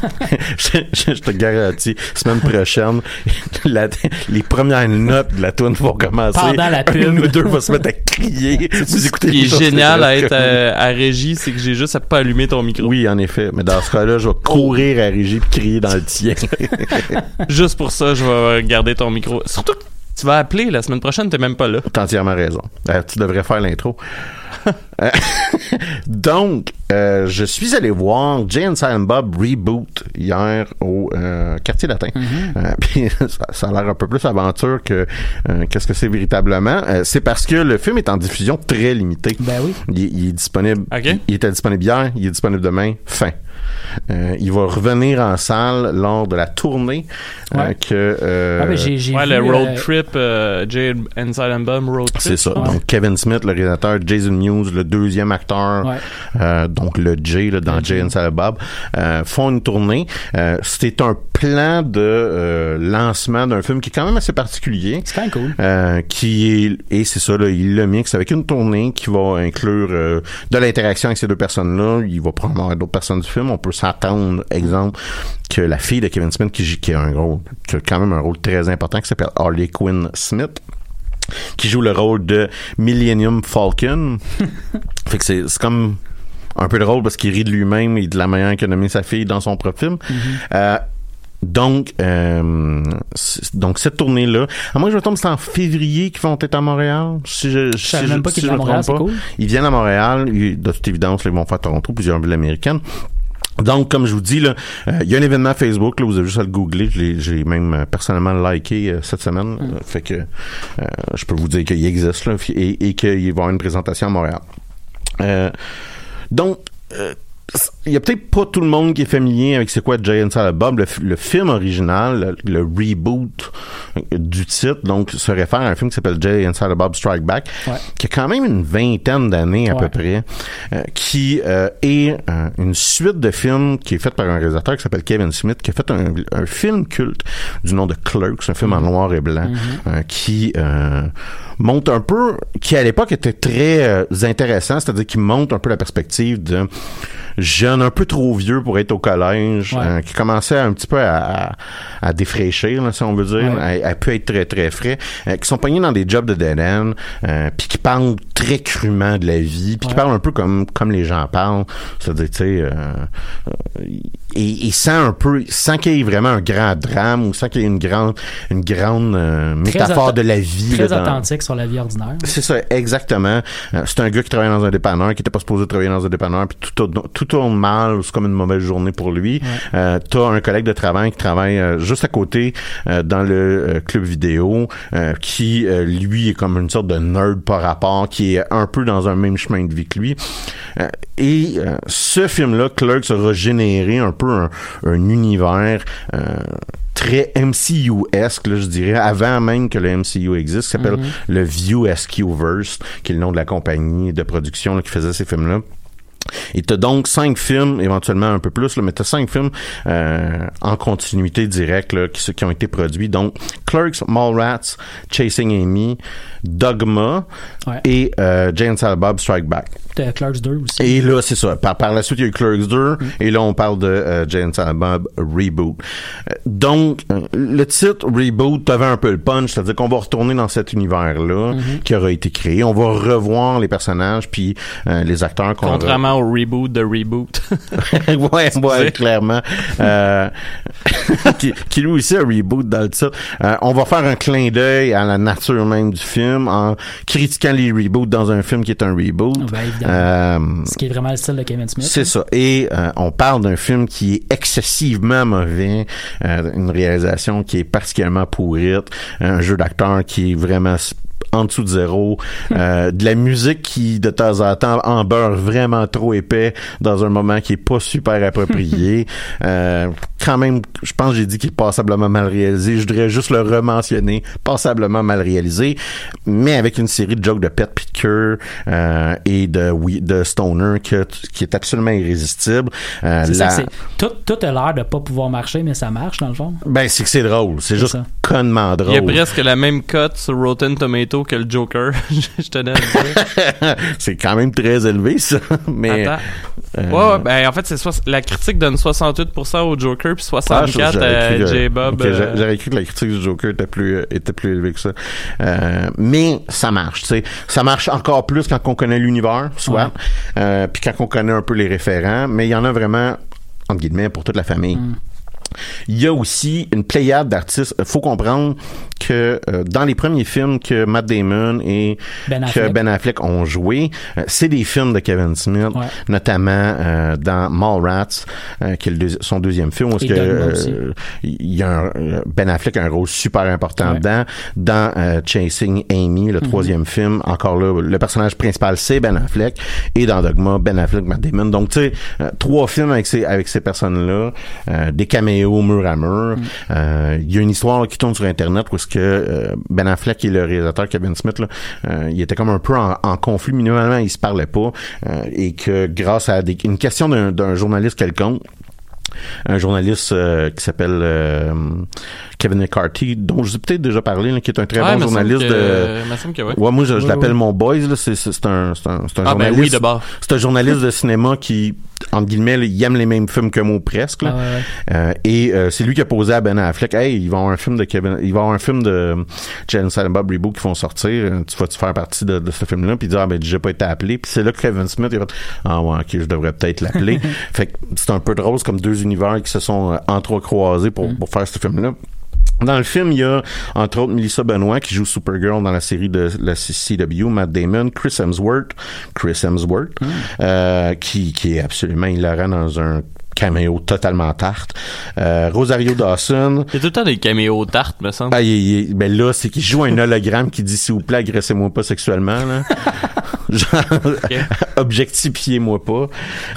je, je- je te garantis, semaine prochaine, la- les premières notes de la tune vont commencer. Pendant la pub. Un ou deux va se mettre à crier. Vous écoutez Ce qui est génial à être euh, à, à régie, c'est que j'ai juste à pas allumer ton micro. Oui, en effet. Mais dans ce cas-là, je vais courir à Régie puis crier dans le tien. Juste pour ça, je vais garder ton micro. Surtout que tu vas appeler la semaine prochaine, t'es même pas là. T'as entièrement raison. Euh, tu devrais faire l'intro. Euh, Donc, euh, je suis allé voir Jay and Silent Bob Reboot hier au euh, quartier latin. Euh, puis ça, ça a l'air un peu plus aventure que euh, qu'est-ce que c'est véritablement. Euh, c'est parce que le film est en diffusion très limitée. Ben oui. Il, il est disponible. Il était disponible hier, il est disponible demain. Fin. Euh, il va revenir en salle lors de la tournée euh, Ouais. que. euh, Ah, ben, j'ai, j'ai Ouais, vu, le road euh, trip, euh, Jay and Silent Bomb Road Trip. C'est ça. Ouais. Donc Kevin Smith, le réalisateur, Jason Mewes, le deuxième acteur, Ouais. euh, donc le Jay là, dans Jay and Silent Bob, euh, font une tournée. Euh, C'était un plan de euh, lancement d'un film qui est quand même assez particulier. C'est quand même cool. Euh, qui est et c'est ça là, il le mixe avec une tournée qui va inclure euh, de l'interaction avec ces deux personnes-là. Il va probablement avoir d'autres personnes du film. On peut s'attendre, exemple, que la fille de Kevin Smith qui, qui a un rôle, qui a quand même un rôle très important, qui s'appelle Harley Quinn Smith qui joue le rôle de Millennium Falcon. fait que c'est comme un peu drôle parce qu'il rit de lui-même et de la manière qu'il a nommé sa fille dans son propre film. Euh, donc, euh, donc cette tournée-là, à moi je me trompe, c'est en février qu'ils vont être à Montréal. Si je, si même pas si qu'ils je étaient à me Montréal, trompe c'est pas. cool. Ils viennent à Montréal, de toute évidence, ils vont faire Toronto, plusieurs villes américaines. Donc, comme je vous dis, là, euh, il y a un événement Facebook, là, vous avez juste à le googler. Je l'ai- J'ai même euh, personnellement liké euh, cette semaine. Mm. Fait que euh, je peux vous dire qu'il existe là, et, et qu'il va y avoir une présentation à Montréal. Euh, donc, euh, il y a peut-être pas tout le monde qui est familier avec c'est quoi Jay and Silent Bob. Le, le film original, le, le reboot euh, du titre, donc se réfère à un film qui s'appelle Jay and Silent Bob Strike Back, Ouais. qui a quand même une vingtaine d'années à Ouais. peu près, euh, qui euh, est euh, une suite de films qui est faite par un réalisateur qui s'appelle Kevin Smith, qui a fait un, un film culte du nom de Clerks, un film en noir et blanc, euh, qui euh, montre un peu, qui à l'époque était très euh, intéressant, c'est-à-dire qui montre un peu la perspective de jeune un peu trop vieux pour être au collège, Ouais. euh, qui commençait un petit peu à, à, à défraîchir, là, si on veut dire, Ouais. elle, elle peut être très très frais, euh, qui sont pognés dans des jobs de dead end, euh, puis qui parlent très crûment de la vie, puis qui parlent un peu comme comme les gens parlent, c'est-à-dire tu sais, euh, et, et sans un peu, sans qu'il y ait vraiment un grand drame ou sans qu'il y ait une grande une grande métaphore de la vie. Très là, dans- authentique sur la vie ordinaire. c'est ça, exactement. Euh, c'est un gars qui travaille dans un dépanneur, qui était pas supposé travailler dans un dépanneur, puis tout, tourne- tout tourne mal, c'est comme une mauvaise journée pour lui. Euh, T'as un collègue de travail qui travaille euh, juste à côté euh, dans le club vidéo, qui lui est comme une sorte de nerd par rapport, qui est un peu dans un même chemin de vie que lui. Et ce film-là, Clerks, aura généré un peu un, un univers. Très MCU-esque, là, je dirais, avant même que le MCU existe, qui s'appelle le View SQ-verse, qui est le nom de la compagnie de production là, qui faisait ces films-là. Et t'as donc cinq films, éventuellement un peu plus, là, mais t'as cinq films euh, en continuité directe là, qui, qui ont été produits. Donc, Clerks, Mallrats, Chasing Amy, Dogma Ouais. et euh, Jane Silent Bob Strike Back. T'as Clerks 2 aussi. Et là, c'est ça. Par, par la suite, il y a eu Clerks 2, et là, on parle de euh, Jane Silent Bob Reboot. Euh, donc, euh, le titre Reboot, t'avais un peu le punch, c'est-à-dire qu'on va retourner dans cet univers-là qui aura été créé. On va revoir les personnages, puis euh, les acteurs qu'on Contrairement au reboot de Reboot. ouais, ouais, clairement. Euh, qui, qui lui aussi a reboot dans le titre. Euh, on va faire un clin d'œil à la nature même du film en critiquant les reboots dans un film qui est un reboot. Ben, évidemment. Euh, Ce qui est vraiment le style de Kevin Smith. c'est ça. Et euh, on parle d'un film qui est excessivement mauvais, euh, une réalisation qui est particulièrement pourrite, un jeu d'acteur qui est vraiment en dessous de zéro, euh, de la musique qui de temps en temps en beurre vraiment trop épais dans un moment qui est pas super approprié. Euh, quand même, je pense que j'ai dit qu'il est passablement mal réalisé. Je voudrais juste le rementionner, passablement mal réalisé, mais avec une série de jokes de pet queue, euh, et de oui, de stoner que, qui est absolument irrésistible. Euh, C'est ça, la- c'est- tout, tout a l'air de pas pouvoir marcher, mais ça marche dans le fond. ben c'est que c'est drôle, c'est juste ça. connement Il y a drôle. presque la même cote sur Rotten Que le Joker. Je tenais à le dire. c'est quand même très élevé ça, mais Attends. euh, Ouais, ouais, ben en fait, c'est soix- la critique donne 68% au Joker puis Ah, je- 64 j'aurais à que- J-Bob. ok, j'a- euh, J'aurais cru que la critique du Joker était plus euh, était plus élevée que ça. Euh, mais ça marche, tu sais. Ça marche encore plus quand on connaît l'univers, soit, euh, puis quand on connaît un peu les référents. Mais il y en a vraiment entre guillemets pour toute la famille. Mm. Il y a aussi une pléiade d'artistes. faut comprendre que euh, dans les premiers films que Matt Damon et Ben que. Ben Affleck ont joué, euh, c'est des films de Kevin Smith, Ouais. notamment euh, dans Mallrats, euh, qui est son deuxième film, où est-ce que euh, il y a un, Ben Affleck a un rôle super important Ouais. dedans. Dans Chasing Amy, Mhm. le troisième film, encore là, le personnage principal c'est Ben Affleck, et dans Dogma, Ben Affleck, Matt Damon. Donc tu sais, trois films avec ces avec ces personnes-là, euh, des caméos mur à mur. Mhm. Euh, Il y a une histoire là, qui tourne sur Internet où est-ce que euh, Ben Affleck et le réalisateur Kevin Smith, là, euh, ils étaient comme un peu en, en conflit. Minimalement, ils se parlaient pas. euh, et que grâce à des- une question d'un journaliste quelconque, un journaliste euh, qui s'appelle euh, Kevin McCarthy, dont je vous ai peut-être déjà parlé, là, qui est un très ouais, bon me journaliste que- de... que ouais. Ouais, moi, je, je Ouais, l'appelle mon boys, un, un, un Ah ben oui. C'est un journaliste de cinéma qui, entre guillemets, il aime les mêmes films que moi, presque, là. Ah ouais, ouais. Euh, et euh, c'est lui qui a posé à Ben Affleck, hey, il va avoir un film de Kevin, il va avoir un film de Jane Silent Bob Reboot qui vont sortir, Euh, tu vas-tu faire partie de, de ce film-là, puis il dit ah ben j'ai pas été appelé, puis c'est là que Kevin Smith il a fait ah ouais ok je devrais peut-être l'appeler, fait que c'est un peu drôle c'est comme deux univers qui se sont euh, entrecroisés pour pour faire ce film-là. Dans le film, il y a entre autres Melissa Benoît qui joue Supergirl dans la série de la CW, Matt Damon, Chris Hemsworth, Chris Hemsworth, euh, qui, qui est absolument hilarant dans un caméo totalement tarte. Euh, Rosario Dawson. Il y a tout le temps des caméos tartes, me semble. Ah, il- il- ben là, c'est qu'il joue un hologramme qui dit s'il vous plaît, agressez-moi pas sexuellement. Là. Genre, objectifiez-moi pas.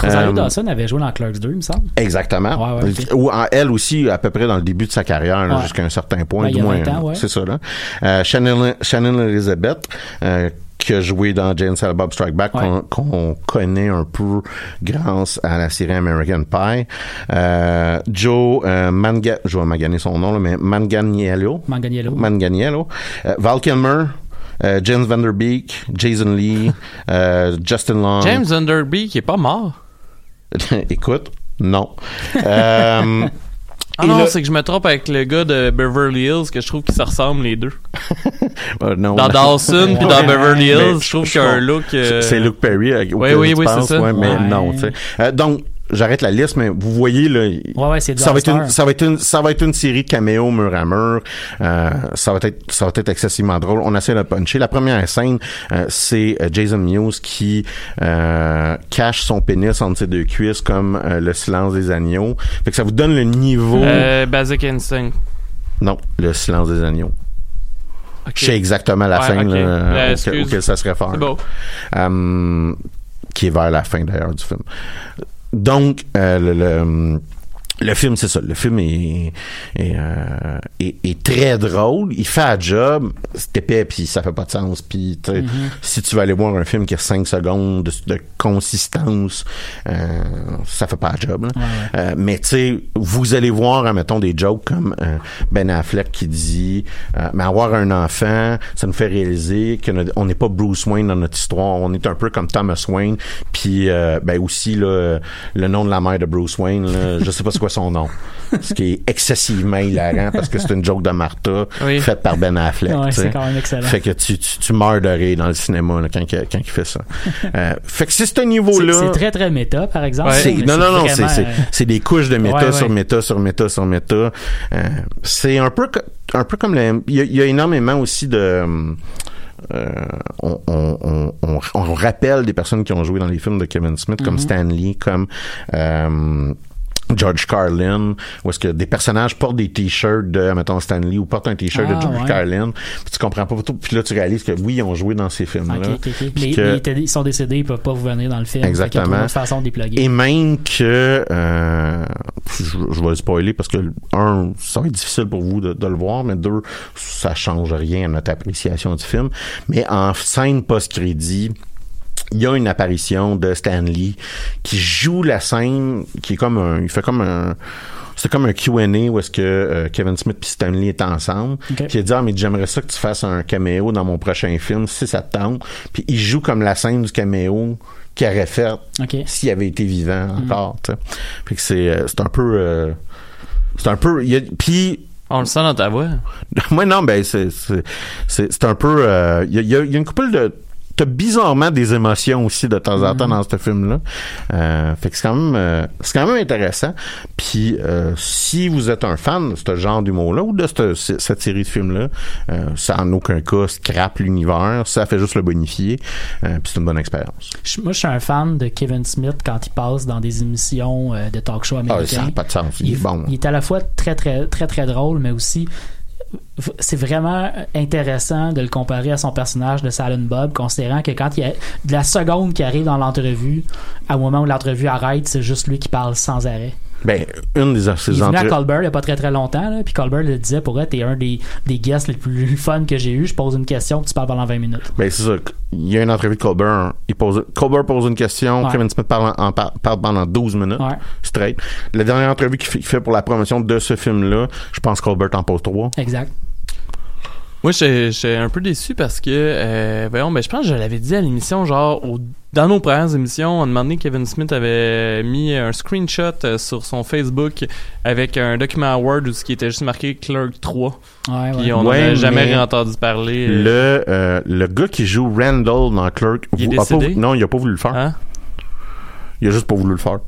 Rosario Euh, Dawson avait joué dans Clerks 2, il me semble. Exactement. Ouais, ouais. Ou en- elle aussi, à peu près dans le début de sa carrière, là, Ouais. jusqu'à un certain point. Ben, il y du a moins, 20 ans, ouais. C'est ça, là. Euh, Shannon, Shannon Elizabeth, euh, qui a joué dans Jane Silent Bob Strike Back, Ouais. qu'on connaît un peu grâce à la série American Pie. Euh, Joe euh, Manga, je vais maganer son nom, là, mais Manganiello. Manganiello. Manganiello. Euh, Val Kilmer. Euh, James Van Der Beek, Jason Lee, euh, Justin Long. James Underby qui est pas mort? Écoute, non. Euh, Ah Et non, c'est que je me trompe avec le gars de Beverly Hills que je trouve qu'ils se ressemblent les deux. euh, non. Dans Dawson puis dans. Beverly Mais Hills, je trouve qu'il y a un look. euh, C'est Luke Perry. euh, Oui, oui, oui, c'est ça. ouais, mais Ouais. non, tu sais. Euh, donc, j'arrête la liste, mais vous voyez, là, Ouais, ouais, ça va, être une, ça, va être une, ça va être une série de caméos mur à mur. Euh, ça, va être, ça va être excessivement drôle. On essaie de puncher. La première scène, euh, c'est euh, Jason Mewes qui euh, cache son pénis entre ses deux cuisses comme euh, le silence des agneaux. Fait que ça vous donne le niveau... euh, Basic Instinct. Non, le silence des agneaux. Ok. Je sais exactement la Ouais, scène ok. là, Euh, auquel, ça se réfère. C'est beau. Euh, qui est vers la fin d'ailleurs du film. Donc, euh, le, le, le film, c'est ça. Le film est, est, euh, est, est très drôle. Il fait un job. C'est épais, puis ça fait pas de sens. Puis, sais, si tu veux aller voir un film qui a 5 secondes de, de consistance, euh, ça fait pas un job. là. Euh, mais, tu sais, vous allez voir, mettons, des jokes comme euh, Ben Affleck qui dit euh, Mais avoir un enfant, ça nous fait réaliser qu'on n'est pas Bruce Wayne dans notre histoire. On est un peu comme Thomas Wayne. Puis, euh, ben aussi, là, le nom de la mère de Bruce Wayne, là, je sais pas c'est son nom. Ce qui est excessivement hilarant parce que c'est une joke de Martha Oui. faite par Ben Affleck. Ouais, c'est quand même excellent. Fait que tu, tu, tu meurs de rire dans le cinéma là, quand, il- quand il fait ça. Euh, fait que c'est ce niveau-là. c'est très très méta, par exemple. Ouais. Non, non, non, c'est, vraiment, c'est, c'est des couches de méta Ouais, sur méta sur méta sur méta. Euh, c'est un peu, un peu comme le, il y a, il y a énormément aussi de, euh, on, on, on, on, rappelle des personnes qui ont joué dans les films de Kevin Smith, comme Stan Lee, comme, euh, George Carlin, où est-ce que des personnages portent des t-shirts de, mettons, Stan Lee ou portent un t-shirt Ah, de George ouais. Carlin, puis tu comprends pas tout, puis là tu réalises que oui, ils ont joué dans ces films-là. Ok, ok, ok. Puis Mais, que- mais ils sont décédés, ils peuvent pas vous venir dans le film. Exactement. d'autre façon de les. Et même que, euh, je, je vais le spoiler parce que, un, ça va être difficile pour vous de, de le voir, mais deux, ça change rien à notre appréciation du film. Mais en scène post-crédit, il y a une apparition de Stan Lee qui joue la scène, qui est comme un, il fait comme un, c'est comme un Q&A où est-ce que euh, Kevin Smith puis Stan Lee étaient ensemble. Puis il a dit ah mais j'aimerais ça que tu fasses un caméo dans mon prochain film si ça te tente. Puis il joue comme la scène du caméo qu'il aurait fait Ok. s'il avait été vivant encore. tu sais. Fait que c'est euh, c'est un peu euh, c'est un peu il y a- puis On le sent dans ta voix. moi non ben c'est c'est c'est c'est un peu euh, il y, a, il y a- il y a une couple de t'as bizarrement des émotions aussi de temps en temps dans ce film là euh, fait que c'est quand même euh, c'est quand même intéressant. Puis euh, si vous êtes un fan de ce genre d'humour là ou de cette, série de films là euh, ça en aucun cas scrape l'univers. Ça fait juste le bonifier. Euh, puis c'est une bonne expérience. Moi, je suis un fan de Kevin Smith quand il passe dans des émissions euh, de talk show ah, ça américains. n'a pas de sens. Il est bon Il est à la fois très, très, très, très drôle, mais aussi c'est vraiment intéressant de le comparer à son personnage de Silent Bob, considérant que quand il y a de la seconde qui arrive dans l'entrevue, au moment où l'entrevue arrête, c'est juste lui qui parle sans arrêt. Ben une des Il est venu à entre- Colbert il n'y a pas très très longtemps, là, puis Colbert le disait pour elle, t'es un des, des guests les plus fun que j'ai eu. Je pose une question, puis tu parles pendant 20 minutes. Ben, c'est ça. Il y a une entrevue de Colbert. Il pose, Colbert pose une question. Ouais. Kevin Smith parle, en, par- parle pendant 12 minutes. Ouais. Straight. La dernière entrevue qu'il fait, pour la promotion de ce film-là, je pense que Colbert en pose trois. Exact. Moi, j'étais j'étais un peu déçu parce que, euh, voyons, ben, je pense que je l'avais dit à l'émission, genre, au- dans nos premières émissions, on a demandé Kevin Smith avait mis un screenshot euh, sur son Facebook avec un document Word où ce qui était juste marqué Clerk 3. Ouais, ouais. Puis on n'en Ouais, jamais mais entendu parler. euh, Le, euh, le gars qui joue Randall dans Clerk, Il est vous- a pas, non, il a pas voulu le faire. Hein? Il a juste pas voulu le faire.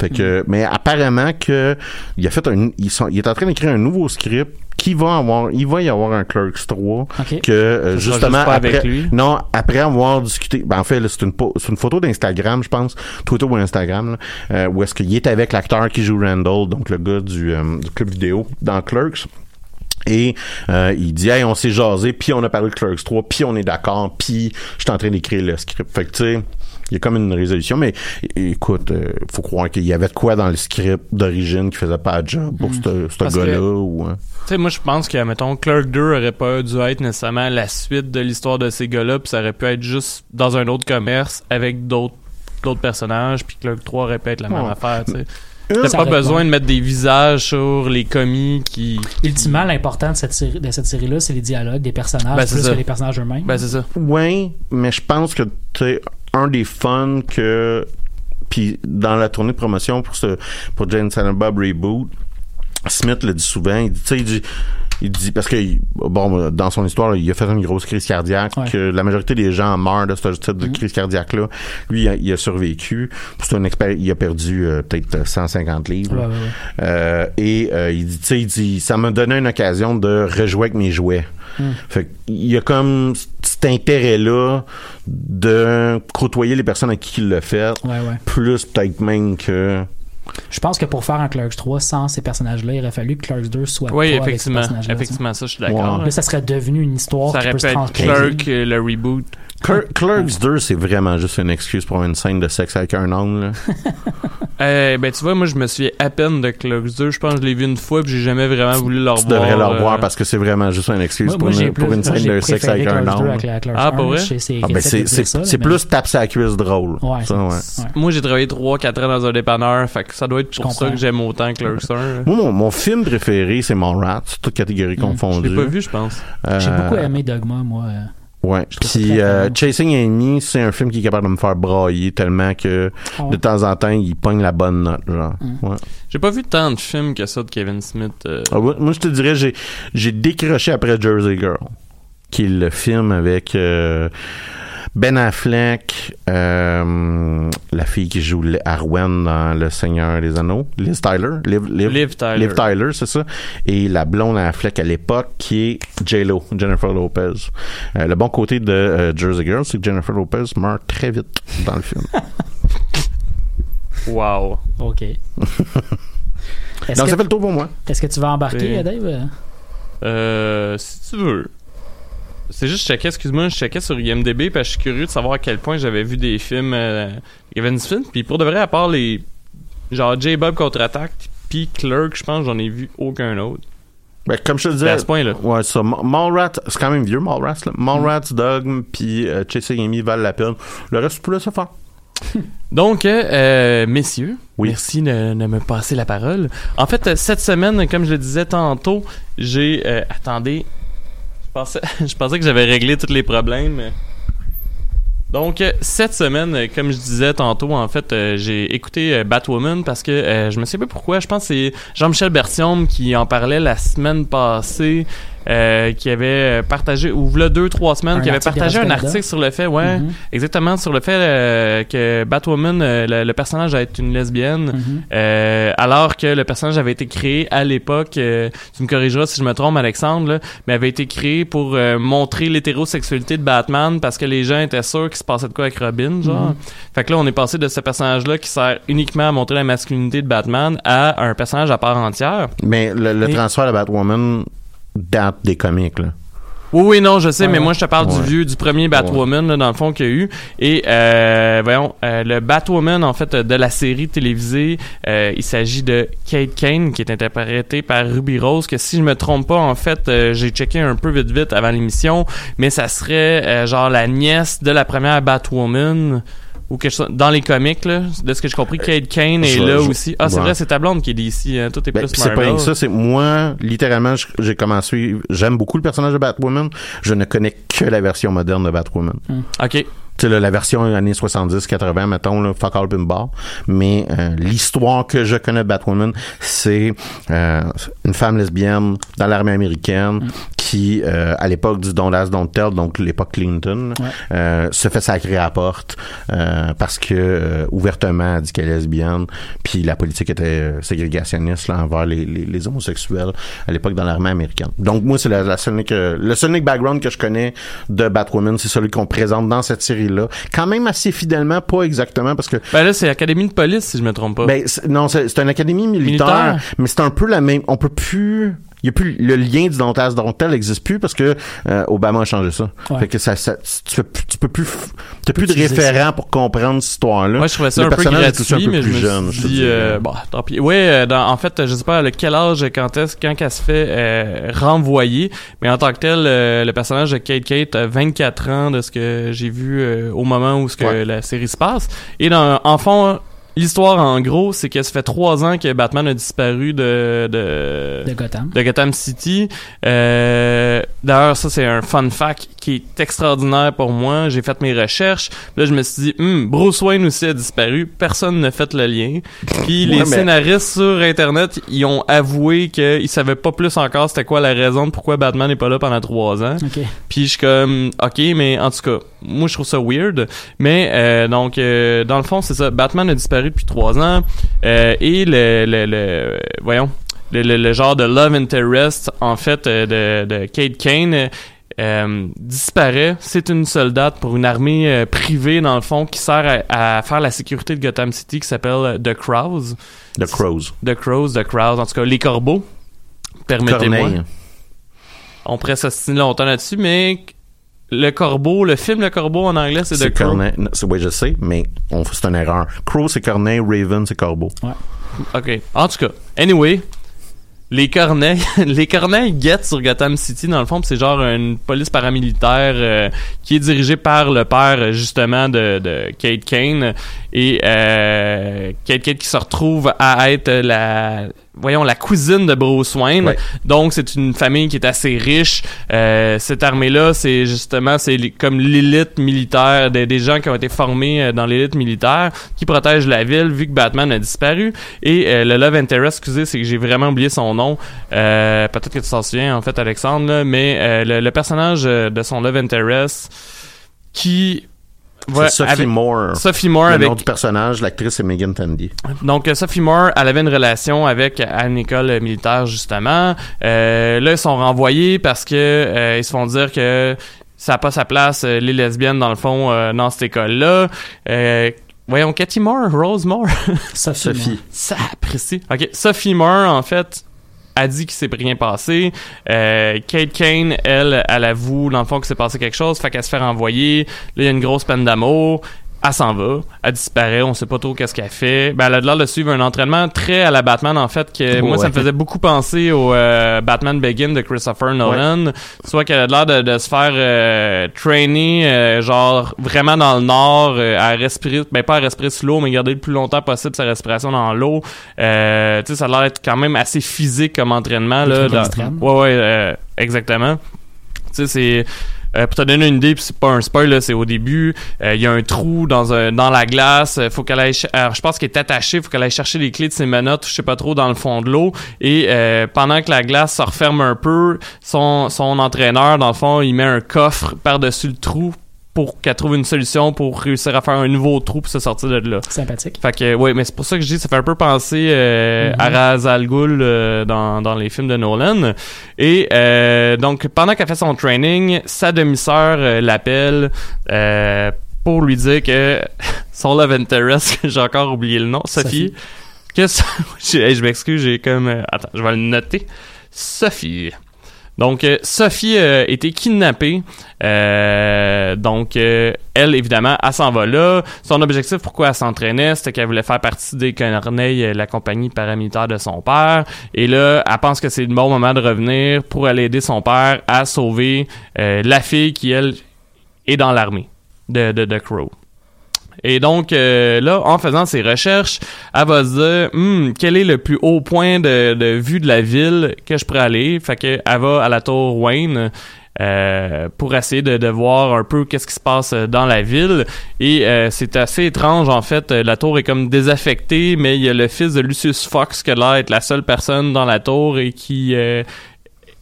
Fait que, mais apparemment que il a fait un, ils sont- il est en train d'écrire un nouveau script qui va avoir, il va y avoir un Clerks 3 Ok. que euh, justement juste après, avec lui? non après avoir discuté, ben en fait là, c'est une c'est une photo d'Instagram je pense, Twitter ou Instagram là, euh, où est-ce qu'il est avec l'acteur qui joue Randall, donc le gars du, euh, du club vidéo dans Clerks. Et euh, il dit hey on s'est jasé puis on a parlé de Clerks 3 puis on est d'accord puis je suis en train d'écrire le script fait que tu sais il y a comme une résolution mais écoute euh, faut croire qu'il y avait de quoi dans le script d'origine qui faisait pas de job pour ce ce gars-là ou hein. Tu sais, moi, je pense que, mettons, Clerk 2 aurait pas dû être nécessairement la suite de l'histoire de ces gars-là, puis ça aurait pu être juste dans un autre commerce avec d'autres d'autres personnages, puis Clerk 3 aurait pu être la même Ouais. affaire, tu sais. T'as pas besoin de mettre des visages sur les commis qui... Ultimement, l'important de cette série, de cette série-là, c'est les dialogues des personnages Ben, c'est plus ça. que les personnages eux-mêmes. Ben, c'est ça. Ouais, mais je pense que tu un des fun que puis dans la tournée de promotion pour ce pour Jane Silent Bob Reboot, Smith le dit souvent, il dit il dit il dit parce que bon dans son histoire il a fait une grosse crise cardiaque Ouais. que la majorité des gens meurent de ce type de crise cardiaque là lui il a, il a survécu c'est un expert il a perdu euh, peut-être 150 livres Ouais, ouais, ouais. euh, et euh, il dit, tu sais, il dit, ça m'a donné une occasion de rejouer avec mes jouets. Hmm. Fait il y a comme cet intérêt-là de côtoyer les personnes à qui il l'a fait, Ouais, ouais. plus peut-être même que... Je pense que pour faire un Clerks 3 sans ces personnages-là, il aurait fallu que Clerks 2 soit Oui, pas avec ces effectivement. personnages-là. Effectivement, ça, je suis d'accord. Ouais. là. Ça serait devenu une histoire Ça qui peut se transposer. Clerk, euh, le reboot. Cler- Clerks 2, c'est vraiment juste une excuse pour une scène de sexe avec un homme. Là. Euh, ben tu vois, moi je me souviens à peine de Clerks 2. Je pense que je l'ai vu une fois puis j'ai jamais vraiment voulu le revoir. Tu devrais le euh, revoir parce que c'est vraiment juste une excuse Moi, pour, moi, une, pour une scène de sexe avec un Clerks 2 homme. Ah, 1. pour vrai? Je c'est Ah, ben mais- plus tape sa cuisse drôle. Ouais, Ça, ouais. c'est- ouais. Moi j'ai travaillé 3-4 ans dans un dépanneur, fait que ça doit être Je pour ça que j'aime autant Clerks 1. Moi, mon, mon film préféré, c'est Mallrats, toute catégorie. Je confondue. l'ai pas vu, je pense. J'ai Euh, beaucoup aimé Dogma, moi. Ouais. Puis euh. Chasing Amy, c'est un film qui est capable de me faire brailler tellement que Ah de temps en temps, il pogne la bonne note, genre. Mm. Ouais. J'ai pas vu tant de films que ça de Kevin Smith. euh. Ah, ouais, moi, je te dirais, j'ai, j'ai décroché après Jersey Girl, qui est le film avec euh, Ben Affleck, euh, la fille qui joue Arwen dans Le Seigneur des Anneaux, Liz Tyler, Liv, Liv- Liv Tyler. Liv Tyler, c'est ça, et la blonde Affleck à l'époque qui est J-Lo, Jennifer Lopez. Euh, le bon côté de euh, Jersey Girl, c'est que Jennifer Lopez meurt très vite dans le film. Wow. OK. Est-ce Donc que, ça fait le tour pour moi. est-ce que tu vas embarquer, Dave? Euh, si tu veux. C'est juste, je checkais, excuse-moi, je checkais sur IMDB parce que je suis curieux de savoir à quel point j'avais vu des films euh, Kevin Smith. Puis pour de vrai, à part les. Genre J-Bob contre-attaque, puis Clerk, je pense j'en ai vu aucun autre. Ben, comme je te disais, à ce point-là. Ouais, ça. Ma- Mallrats, c'est quand même vieux, Mallrats. Là. Mallrats, Dogme, puis euh, Chasing Amy valent la peine. Le reste, peux laisser faire. Donc, euh, euh, messieurs, Oui. merci de, de me passer la parole. En fait, euh, cette semaine, comme je le disais tantôt, j'ai... euh, attendez, je pensais que j'avais réglé tous les problèmes. Donc, euh, cette semaine, euh, comme je disais tantôt, en fait, euh, j'ai écouté Batwoman parce que je me sais pas pourquoi. Je pense que c'est Jean-Michel Bertium qui en parlait la semaine passée, euh, qui avait euh, partagé, ou là deux, trois semaines, Un qui avait partagé un article sur le fait, ouais, Mhm, Exactement, sur le fait euh, que Batwoman, euh, le, le personnage a été une lesbienne, mhm. euh, alors que le personnage avait été créé à l'époque, euh, tu me corrigeras si je me trompe Alexandre, là, mais avait été créé pour euh, montrer l'hétérosexualité de Batman parce que les gens étaient sûrs qu'il se passait de quoi avec Robin, genre. Mhm. Fait que là, on est passé de ce personnage-là qui sert uniquement à montrer la masculinité de Batman à un personnage à part entière. Mais le, le Et- transfert de Batwoman date des comics, là. Oui, oui, non, je sais, Ouais, mais moi, je te parle Ouais. du vieux, du premier Batwoman, là, dans le fond, qu'il y a eu. Et, euh, voyons, euh, le Batwoman, en fait, de la série télévisée, euh, il s'agit de Kate Kane, qui est interprétée par Ruby Rose, que si je me trompe pas, en fait, euh, j'ai checké un peu vite vite avant l'émission, mais ça serait, euh, genre, la nièce de la première Batwoman, ou quelque chose, dans les comics, là, de ce que j'ai compris, Kate Kane est je- là je- aussi. Ah, c'est ouais. vrai, c'est ta blonde qui est d'ici, hein, tout est Ben, plus pis c'est pas Marvel. rien que ça, c'est moi, littéralement, j'ai commencé, j'aime beaucoup le personnage de Batwoman. Je ne connais que la version moderne de Batwoman. Ok. Tu sais, là, la version années 70-80, mettons, là, fuck all bar. Mais euh, l'histoire que je connais de Batwoman, c'est euh, une femme lesbienne dans l'armée américaine qui, euh, à l'époque du Don't Ask, Don't Tell, donc l'époque Clinton, Ouais. euh, se fait sacrer à la porte euh, parce que euh, ouvertement elle dit qu'elle est lesbienne. Puis la politique était euh, ségrégationniste là, envers les, les, les homosexuels à l'époque dans l'armée américaine. Donc moi, c'est la, la seule que, le unique background que je connais de Batwoman, c'est celui qu'on présente dans cette série-là. Quand même assez fidèlement, pas exactement parce que Ben là, c'est Académie de police, si je me trompe pas. ben, non, c'est c'est une académie militaire, Militaire. mais c'est un peu la même. On peut plus. Y a plus le lien du Dontas Dontel n'existe plus parce que euh, Obama a changé ça. Ouais. Fait que ça, ça tu, tu peux plus, t'as plus de référent pour comprendre cette histoire-là. Moi, je trouvais ça Le un peu personnage est aussi gratuit, un peu mais je plus me jeune, je suis dit, euh, bon, tant pis. Ouais, euh, dans- en fait, je sais pas à quel âge, quand est-ce, quand qu'elle se fait euh, renvoyer, mais en tant que tel, le personnage de Kate Kate a 24 ans de ce que j'ai vu euh, au moment où ce que Ouais. la série se passe. Et dans, en fond, l'histoire, en gros, c'est que ça fait trois ans que Batman a disparu de... de De Gotham. de Gotham City. Euh, D'ailleurs, ça c'est un fun fact qui est extraordinaire pour moi. J'ai fait mes recherches. Là, je me suis dit, Hmm, Bruce Wayne aussi a disparu. Personne n'a fait le lien. Puis les mais- scénaristes sur Internet, ils ont avoué qu'ils savaient pas plus encore c'était quoi la raison de pourquoi Batman n'est pas là pendant trois ans. Puis je suis comme, ok, mais en tout cas, moi je trouve ça weird. Mais euh, donc, euh, dans le fond, c'est ça. Batman a disparu depuis trois ans. Euh, et le, le, le- voyons, le, le- le genre de love interest, en fait, de, de Kate Kane. Euh, disparaît. C'est une soldate pour une armée euh, privée, dans le fond, qui sert à, à faire la sécurité de Gotham City, qui s'appelle euh, The Crows. The Crows. The Crows, The Crows, en tout cas, les corbeaux. Permettez-moi. On pourrait s'ostiner longtemps là-dessus, mais le corbeau, le film Le Corbeau en anglais, c'est The Crow. Oui, je sais, mais c'est une erreur. Crow, c'est Corneille, Raven, c'est Corbeau. OK. En tout cas, anyway, les corneilles, les corneilles guettent sur Gotham City dans le fond, c'est genre une police paramilitaire euh, qui est dirigée par le père justement de, de Kate Kane. Et euh, Kate Kane qui se retrouve à être la voyons la cousine de Bruce Wayne. Ouais. Donc c'est une famille qui est assez riche. Euh, cette armée là, c'est justement c'est comme l'élite militaire des, des gens qui ont été formés euh, dans l'élite militaire qui protègent la ville vu que Batman a disparu et euh, le love interest excusez c'est que j'ai vraiment oublié son nom euh, peut-être que tu t'en souviens en fait Alexandre là, mais euh, le, le personnage euh, de son love interest qui ouais, Sophie avec- Moore. Sophie Moore le avec nom du personnage, l'actrice, c'est Megan Tandy. donc euh, Sophie Moore, elle avait une relation avec une école euh, militaire justement. Euh, là ils sont renvoyés parce que euh, ils se font dire que ça n'a pas sa place euh, les lesbiennes dans le fond dans cette école là. voyons Cathy Moore, Rose Moore, Sophie. Sophie. ça apprécie. Ok Sophie Moore en fait a dit qu'il s'est rien passé. Euh, Kate Kane, elle, elle avoue dans le fond que s'est passé quelque chose, fait qu'elle se fait renvoyer. Là, il y a une grosse peine d'amour. Elle s'en va, elle disparaît, on sait pas trop qu'est-ce qu'elle fait. Ben, elle a l'air de suivre un entraînement très à la Batman en fait que moi ça me Ouais. faisait beaucoup penser au euh, Batman Begin de Christopher Nolan. Soit qu'elle a l'air de, de se faire euh, trainer euh, genre vraiment dans le nord euh, à respirer ben pas à respirer sous l'eau mais garder le plus longtemps possible sa respiration dans l'eau. Euh, tu sais ça a l'air d'être quand même assez physique comme entraînement là. Dans-. Ouais ouais euh, exactement. Tu sais c'est pour te donner une idée, c'est pas un spoil, c'est au début, euh, il y a un trou dans un dans la glace, euh, faut qu'elle aille, alors, je pense qu'elle est attachée, faut qu'elle aille chercher les clés de ses menottes, je sais pas trop, dans le fond de l'eau, et euh, pendant que la glace se referme un peu, son, son entraîneur, dans le fond, il met un coffre par-dessus le trou pour qu'elle trouve une solution pour réussir à faire un nouveau trou pour se sortir de là. Sympathique. Fait que ouais, mais c'est pour ça que je dis ça fait un peu penser euh, à Ra's al Ghul euh, dans, dans les films de Nolan. Et euh, donc pendant qu'elle fait son training, sa demi-sœur euh, l'appelle euh, pour lui dire que son love interest, j'ai encore oublié le nom, Sophie. Sophie. Que so- je, hey, je m'excuse, j'ai comme euh, attends, je vais le noter. Sophie. Donc, euh, Sophie euh, a été kidnappée. Euh, donc, euh, elle, évidemment, elle s'en va là. Son objectif, pourquoi elle s'entraînait, c'était qu'elle voulait faire partie des Corneilles, la compagnie paramilitaire de son père. Et là, elle pense que c'est le bon moment de revenir pour aller aider son père à sauver la fille qui, elle, est dans l'armée de, de, de Crow. Et donc, euh, là, en faisant ses recherches, elle va se dire, Hmm, quel est le plus haut point de, vue de la ville que je pourrais aller? Fait que elle va à la tour Wayne euh, pour essayer de, voir un peu qu'est-ce qui se passe euh, dans la ville. Et c'est assez étrange, en fait. La tour est comme désaffectée, mais il y a le fils de Lucius Fox qui a l'air d'être la seule personne dans la tour et qui...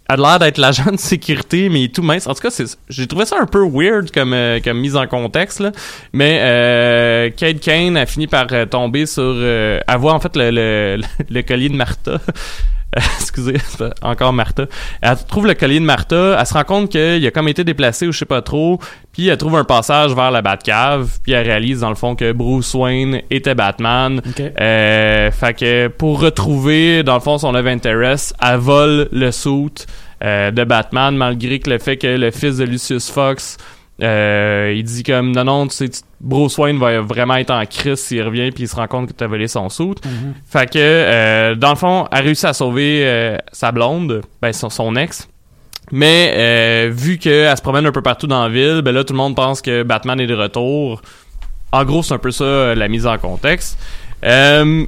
a l'air d'être l'agent de sécurité, mais il est tout mince. En tout cas, j'ai trouvé ça un peu weird comme, euh, comme mise en contexte, là. Mais euh, Kate Kane a fini par euh, tomber sur... Euh, voit en fait le, le, le collier de Martha. Excusez, encore Martha. Elle trouve le collier de Martha, elle se rend compte qu'il a comme été déplacé ou je sais pas trop, puis elle trouve un passage vers la Batcave, puis elle réalise dans le fond que Bruce Wayne était Batman. Euh, fait que pour retrouver, dans le fond, son love interest, elle vole le suit euh, de Batman, malgré que le fait que le fils de Lucius Fox, euh, il dit comme, non, non, tu sais, Bruce Wayne va vraiment être en crise s'il revient puis il se rend compte que t'as volé son suit. Mhm. Fait que, euh, dans le fond, elle réussit à sauver euh, sa blonde, ben son, son ex. Mais vu qu'elle se promène un peu partout dans la ville, ben là, tout le monde pense que Batman est de retour. En gros, c'est un peu ça la mise en contexte. Euh,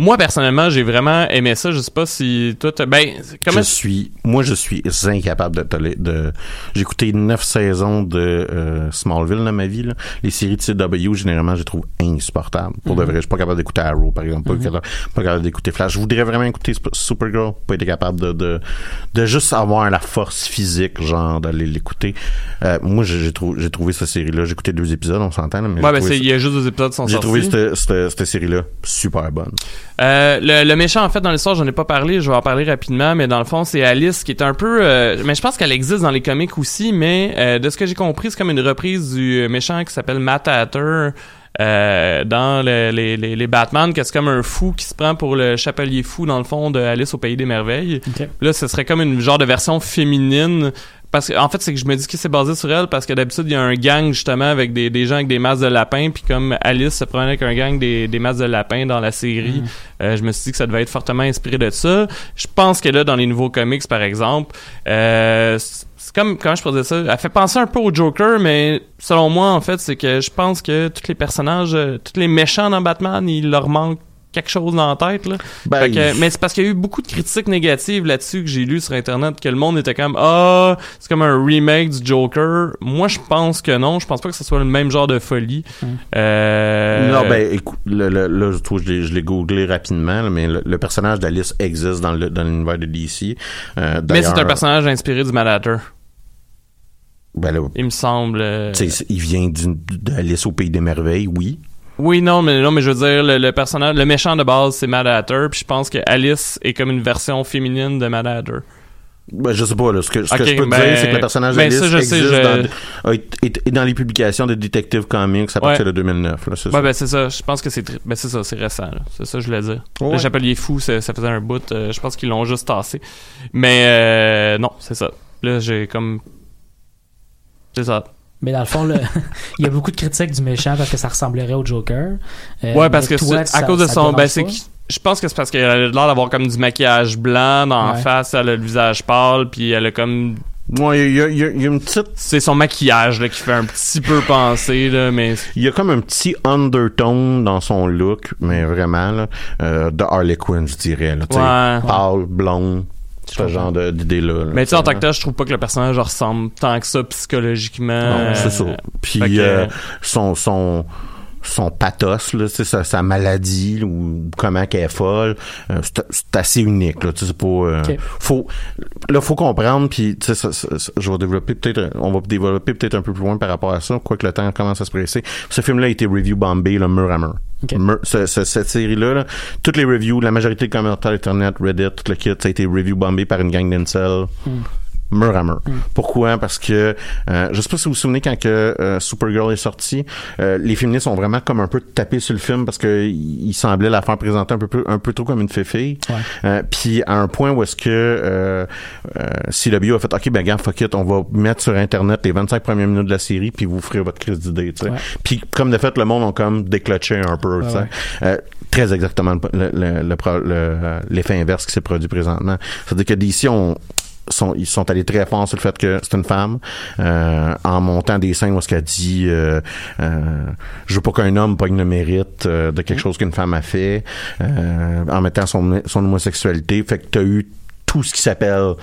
moi, personnellement, j'ai vraiment aimé ça. Je sais pas si toi, t'as- ben, comment Je suis, moi, je suis incapable de, tolérer- de, j'ai écouté neuf saisons de euh, Smallville dans ma vie. Là. Les séries de CW, généralement, je les trouve insupportables. Pour de vrai, je suis pas capable d'écouter Arrow, par exemple, pas, capable, pas capable d'écouter Flash. Je voudrais vraiment écouter Supergirl, pas été capable de, de, de juste avoir la force physique, genre, d'aller l'écouter. Euh, moi, j'ai trouvé, j'ai trouvé cette série-là. J'ai écouté deux épisodes, on s'entend, mais Ouais, ben, il y a juste deux épisodes sont j'ai trouvé cette, cette, cette série-là super bonne. Euh, le, le méchant, en fait, dans l'histoire, j'en ai pas parlé, je vais en parler rapidement, mais dans le fond, c'est Alice qui est un peu... euh, mais je pense qu'elle existe dans les comics aussi, mais euh, de ce que j'ai compris, c'est comme une reprise du méchant qui s'appelle Matt Hatter dans le- les, les, les Batman, que c'est comme un fou qui se prend pour le chapelier fou, dans le fond, de Alice au Pays des Merveilles. Là, ce serait comme une genre de version féminine parce que en fait c'est que je me dis que c'est basé sur elle parce que d'habitude il y a un gang justement avec des, des gens avec des masses de lapins puis comme Alice se prenait avec un gang des, des masses de lapins dans la série euh, je me suis dit que ça devait être fortement inspiré de ça. Je pense que là dans les nouveaux comics par exemple euh, c'est comme comment je pourrais dire ça? Elle fait penser un peu au Joker mais selon moi en fait c'est que je pense que tous les personnages euh, tous les méchants dans Batman il leur manque quelque chose dans la tête là Ben, que- mais c'est parce qu'il y a eu beaucoup de critiques négatives là-dessus que j'ai lu sur internet que le monde était comme ah c'est comme un remake du Joker. Moi je pense que non, je pense pas que ce soit le même genre de folie. Euh, Non, ben, écoute, le, le- là, je trouve, je l'ai, je l'ai googlé rapidement, là, mais le, le personnage d'Alice existe dans, le, dans l'univers de DC. Euh, mais c'est un personnage inspiré du Mad Hatter, Ben là, il me semble. euh, il vient d'Alice au Pays des Merveilles, oui. Oui non mais non mais je veux dire le, le personnage le méchant de base c'est Mad Hatter puis je pense que Alice est comme une version féminine de Mad Hatter. Ben, je sais pas, là. Ce que, ce que Ok, je peux te ben- dire, c'est que le personnage ben, d'Alice sais, existe je- dans, est, est- est dans les publications de Detective Comics à partir Ouais. de 2009, là, c'est Ouais, ça. ben c'est ça. Je pense que c'est ben c'est ça, c'est récent. C'est ça je voulais dire. Ouais. Le Chapelier fou, ça, ça faisait un bout. euh, je pense qu'ils l'ont juste tassé. Mais euh, non, c'est ça. Là, j'ai comme c'est ça. Mais dans le fond, il y a beaucoup de critiques du méchant parce que ça ressemblerait au Joker. Euh, ouais, parce que toi, c'est- à cause de son ben je pense que c'est parce qu'elle a l'air d'avoir comme du maquillage blanc dans la Ouais. face, elle a le visage pâle, puis elle a comme Ouais, il y a, il y a- il y a une petite c'est son maquillage là qui fait un petit peu penser là, mais Il y a comme un petit undertone dans son look, mais vraiment, là, euh, de Harley Quinn, je dirais. Là, Ouais. Pâle, blonde, ce genre d'idée-là. là, mais tu sais en tant que tel, je trouve pas que le personnage ressemble tant que ça psychologiquement. Non, c'est ça. Euh, Puis euh, son son son pathos là, sa, sa maladie là, ou comment qu'elle est folle, euh, c'est assez unique là, tu sais, c'est pas euh, faut là faut comprendre puis tu sais ça- ça- ça- je vais développer peut-être on va développer peut-être un peu plus loin par rapport à ça, quoique le temps commence à se presser. Ce film là a été review bombé le mur à mur. Ok. Mur- ce- ce- cette série-là, là, toutes les reviews, la majorité des commentaires Internet, Reddit, tout le kit, ça a été review bombé par une gang d'incels. Mur à mur. Pourquoi? Parce que euh, je sais pas si vous vous souvenez quand que euh, Supergirl est sorti, euh, les féministes ont vraiment comme un peu tapé sur le film parce que il semblait la faire présenter un peu plus- un peu trop comme une fille. Ouais. Euh, puis à un point où est-ce que euh, euh, CW a fait OK ben gars fuck it, on va mettre sur internet les 25 premières minutes de la série puis vous ferez votre crise d'idée, tu sais. Ouais. Puis comme de fait le monde ont comme déclenché un peu, tu sais. ouais. Euh, très exactement le- le- le le- euh, l'effet inverse qui s'est produit présentement. C'est-à-dire que DC ont sont, ils sont allés très fort sur le fait que c'est une femme euh, en montant des scènes où ce qu'elle dit euh, euh, je veux pas qu'un homme pogne le mérite euh, de quelque chose qu'une femme a fait euh, en mettant son, son homosexualité. Fait que t'as eu tout ce qui s'appelle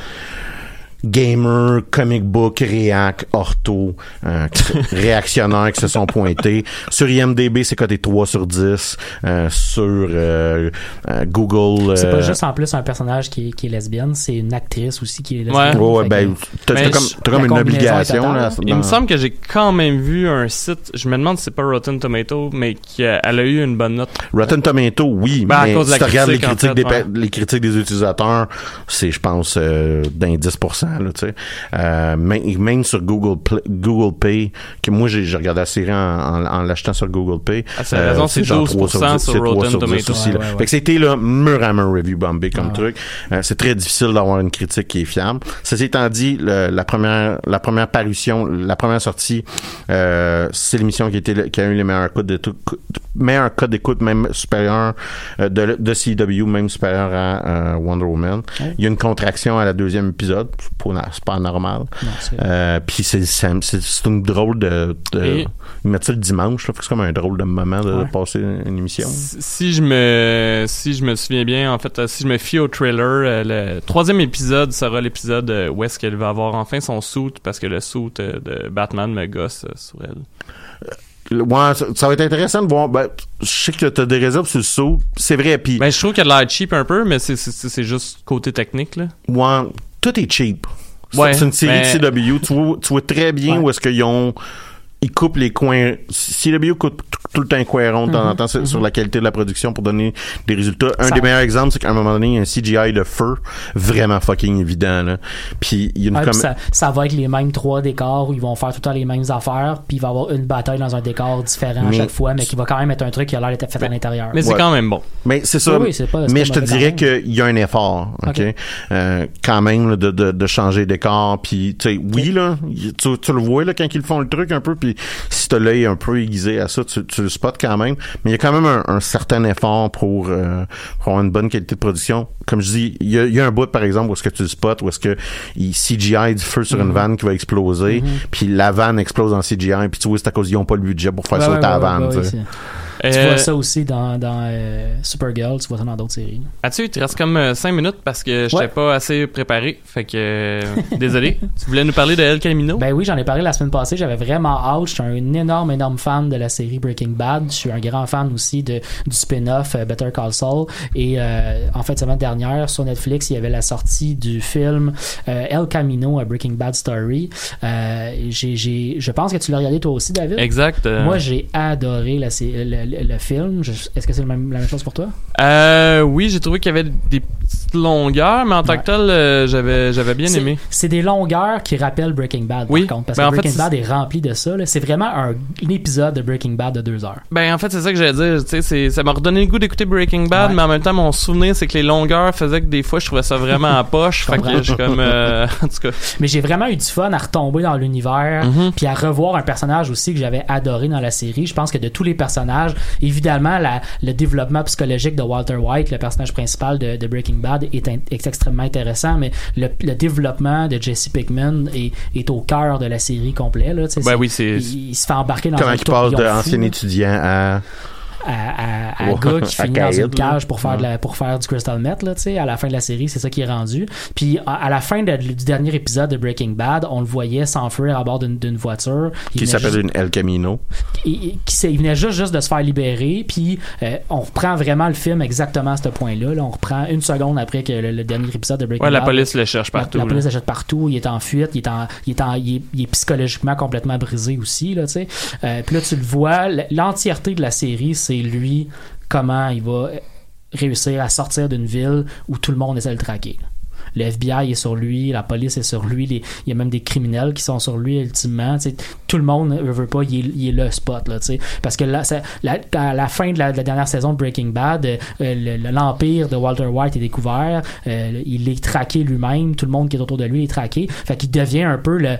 gamer, comic book, réac, ortho, euh, qui- réactionnaires qui se sont pointés. Sur IMDB, c'est coté 3 sur 10. Euh, sur euh, euh, Google... C'est euh, pas juste en plus un personnage qui est, qui est lesbienne, c'est une actrice aussi qui est lesbienne. Ouais. Ouais, ben, t'as comme, comme une obligation, là. Il me semble que j'ai quand même vu un site, je me demande si c'est pas Rotten Tomato, mais qu'elle a eu une bonne note. Rotten Tomato, oui, Ben, à mais cause de si la tu regardes les en critiques, fait, des, ouais. les critiques des utilisateurs, c'est, je pense, euh, d'un 10%, là, tu sais. Euh, même, même sur Google Play, Google Pay, que moi, j'ai, regardé la série en, en, en l'achetant sur Google Pay. Ah, c'est raison, c'est genre 12% 3 10, sur c'est 3 Rotten sur 10 Tomato. aussi, là. Ouais, ouais, ouais. Fait que c'était, là, mur à mur review bombé comme Ah, truc. Euh, c'est très difficile d'avoir une critique qui est fiable. Ceci étant dit, le- la première, la première parution, la première sortie, euh, c'est l'émission qui était, qui a eu les meilleurs codes de tout, meilleurs codes d'écoute, même supérieur euh, de, de CW, même supérieur à euh, Wonder Woman. Il y a une contraction à la deuxième épisode, c'est pas, normal. Euh, puis c'est une drôle de, de Et- ils mettent ça le dimanche c'est comme un drôle de moment de Ouais. passer une émission. Si si je me si je me souviens bien, en fait, si je me fie au trailer, le troisième épisode sera l'épisode où est-ce qu'elle va avoir enfin son suit parce que le suit de Batman me gosse sur elle. Ouais, ça, ça va être intéressant de voir. Ben, je sais que t'as des réserves sur le saut, c'est vrai. Puis Ben je trouve qu'elle a l'air cheap un peu, mais c'est juste côté technique là. ouais, tout est cheap. C'est- Ouais, c'est une série mais- de CW. Tu vois, tu vois très bien Ouais. où est-ce qu'ils ont il coupe les coins. CW coupe tout, le temps un coin rond de temps en temps sur, sur la qualité de la production pour donner des résultats. Un Ça- des meilleurs exemples, c'est qu'à un moment donné, il y a un CGI de feu vraiment fucking évident, là. Puis il y a une Ouais, com- ça, ça va être les mêmes trois décors où ils vont faire tout le temps les mêmes affaires, puis il va y avoir une bataille dans un décor différent à Mais- chaque fois, mais qui va quand même être un truc qui a l'air d'être fait à l'intérieur. Mais c'est Ouais. quand même bon. Mais c'est ça. Oui, oui, c'est pas- mais je te dirais qu'il y a un effort, ok? Euh, quand même là, de, de, de changer de décor. Puis tu sais, oui là, tu le vois là quand ils font le truc un peu. Puis si t'as l'œil un peu aiguisé à ça, tu, tu le spots quand même. Mais il y a quand même un, un certain effort pour, euh, pour avoir une bonne qualité de production. Comme je dis, il y a, y a un bout par exemple où est-ce que tu le spots, où est-ce que il CGI du feu sur une vanne qui va exploser, puis la vanne explose en CGI, puis tu vois c'est à cause qu'ils ont pas le budget pour faire Ouais, sauter ouais, la ouais, vanne. Tu Euh, vois ça aussi dans, dans euh, Supergirl, tu vois ça dans d'autres séries. As-tu, il te reste comme 5 minutes parce que j'étais Ouais. pas assez préparé. Fait que, euh, désolé. tu voulais nous parler de El Camino? Ben oui, j'en ai parlé la semaine passée. J'avais vraiment hâte. Je suis un énorme, énorme fan de la série Breaking Bad. Je suis un grand fan aussi de, du spin-off euh, Better Call Saul. Et euh, en fait, semaine dernière, sur Netflix, il y avait la sortie du film euh, El Camino, a Breaking Bad Story. Euh, j'ai, je pense que tu l'as regardé toi aussi, David? exact. euh, Moi, j'ai adoré la, le, le- film. Est-ce que c'est la même chose pour toi? euh, oui, j'ai trouvé qu'il y avait des petites longueurs, mais en tant que tel, euh, j'avais, j'avais bien C'est- aimé. C'est des longueurs qui rappellent Breaking Bad, Oui. par contre. Parce Ben, en que Breaking Bad est rempli de ça. là. C'est vraiment un, un épisode de Breaking Bad de deux heures. Ben, en fait, c'est ça que j'allais dire. C'est- ça m'a redonné le goût d'écouter Breaking Bad, Ouais. mais en même temps, mon souvenir, c'est que les longueurs faisaient que des fois, je trouvais ça vraiment à poche. fait que comprends. je suis comme, euh, en tout cas. Mais j'ai vraiment eu du fun à retomber dans l'univers, Mhm. puis à revoir un personnage aussi que j'avais adoré dans la série. Je pense que de tous les personnages, évidemment, la- le développement psychologique de Walter White, le personnage principal de, de Breaking Bad, est, in- est extrêmement intéressant, mais le, le développement de Jesse Pickman est, est au cœur de la série complète. Là, Ben oui, c'est. il, il se fait embarquer dans Comment un il passe d'ancien étudiant à à, à, à Ouais, gars qui à finit dans une cage pour faire, de la- pour faire du crystal meth là, tu sais, à la fin de la série, c'est ça qui est rendu. Puis à, à la fin de- du dernier épisode de Breaking Bad, on le voyait s'enfuir à bord d'une voiture. Il qui s'appelle une El Camino. il, il- il venait juste, juste de se faire libérer, puis euh, on reprend vraiment le film exactement à ce point-là. là. On reprend une seconde après que le, le dernier épisode de Breaking Ouais, la Bad. police le cherche La- partout. La, police achète partout, il est en fuite, il est, en, il est, en, il est, il est psychologiquement complètement brisé aussi, là, tu sais. Euh, puis là, tu le vois, l'entièreté de la série, c'est lui, comment il va réussir à sortir d'une ville où tout le monde essaie de le traquer. Le FBI est sur lui, la police est sur lui, il y a même des criminels qui sont sur lui ultimement. Tout le monde ne veut pas, il est, il le spot. Là. Parce que là, la- à la fin de la, de la dernière saison de Breaking Bad, euh, le- le- l'empire de Walter White est découvert, euh, il est traqué lui-même, tout le monde qui est autour de lui est traqué. Fait qu'il devient un peu le-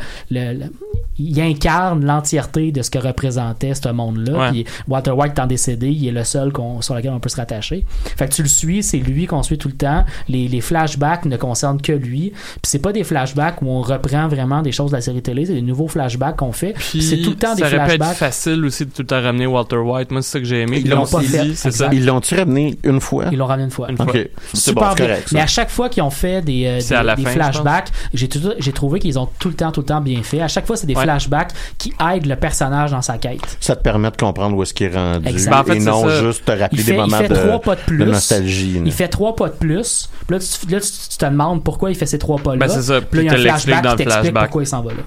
il incarne l'entièreté de ce que représentait ce monde-là. Ouais. Puis Walter White étant décédé, il est le seul sur lequel on peut se rattacher. Fait que tu le suis, c'est lui qu'on suit tout le temps. Les, les flashbacks ne concernent que lui. Puis c'est pas des flashbacks où on reprend vraiment des choses de la série télé, c'est des nouveaux flashbacks qu'on fait. C'est tout le temps des ça aurait pu être flashbacks. facile aussi de tout le temps ramener Walter White. Moi, c'est ça que j'ai aimé. Ils l'ont pas fait, ça. Ils l'ont-tu ramené une fois? Ils l'ont ramené une fois. Une fois. Ok. C'est bon, Super c'est bien. correct. Mais à chaque fois qu'ils ont fait des, euh, des, des fin, flashbacks, j'ai trouvé qu'ils ont tout le temps, tout le temps bien fait. À chaque fois, c'est des Ouais. flashbacks qui aident le personnage dans sa quête. Ça te permet de comprendre où est-ce qu'il est rendu Exact. Ben, en fait, et non ça. juste te rappeler Il fait, des moments de, trois pas de plus. de nostalgie. là. Il fait trois pas de plus. Puis Là, tu, là, tu, tu te demandes pourquoi il fait ces trois pas-là. Ben, c'est ça. Puis là, il y Puis a te un flashback dans qui le t'explique flashback. pourquoi il s'en va là.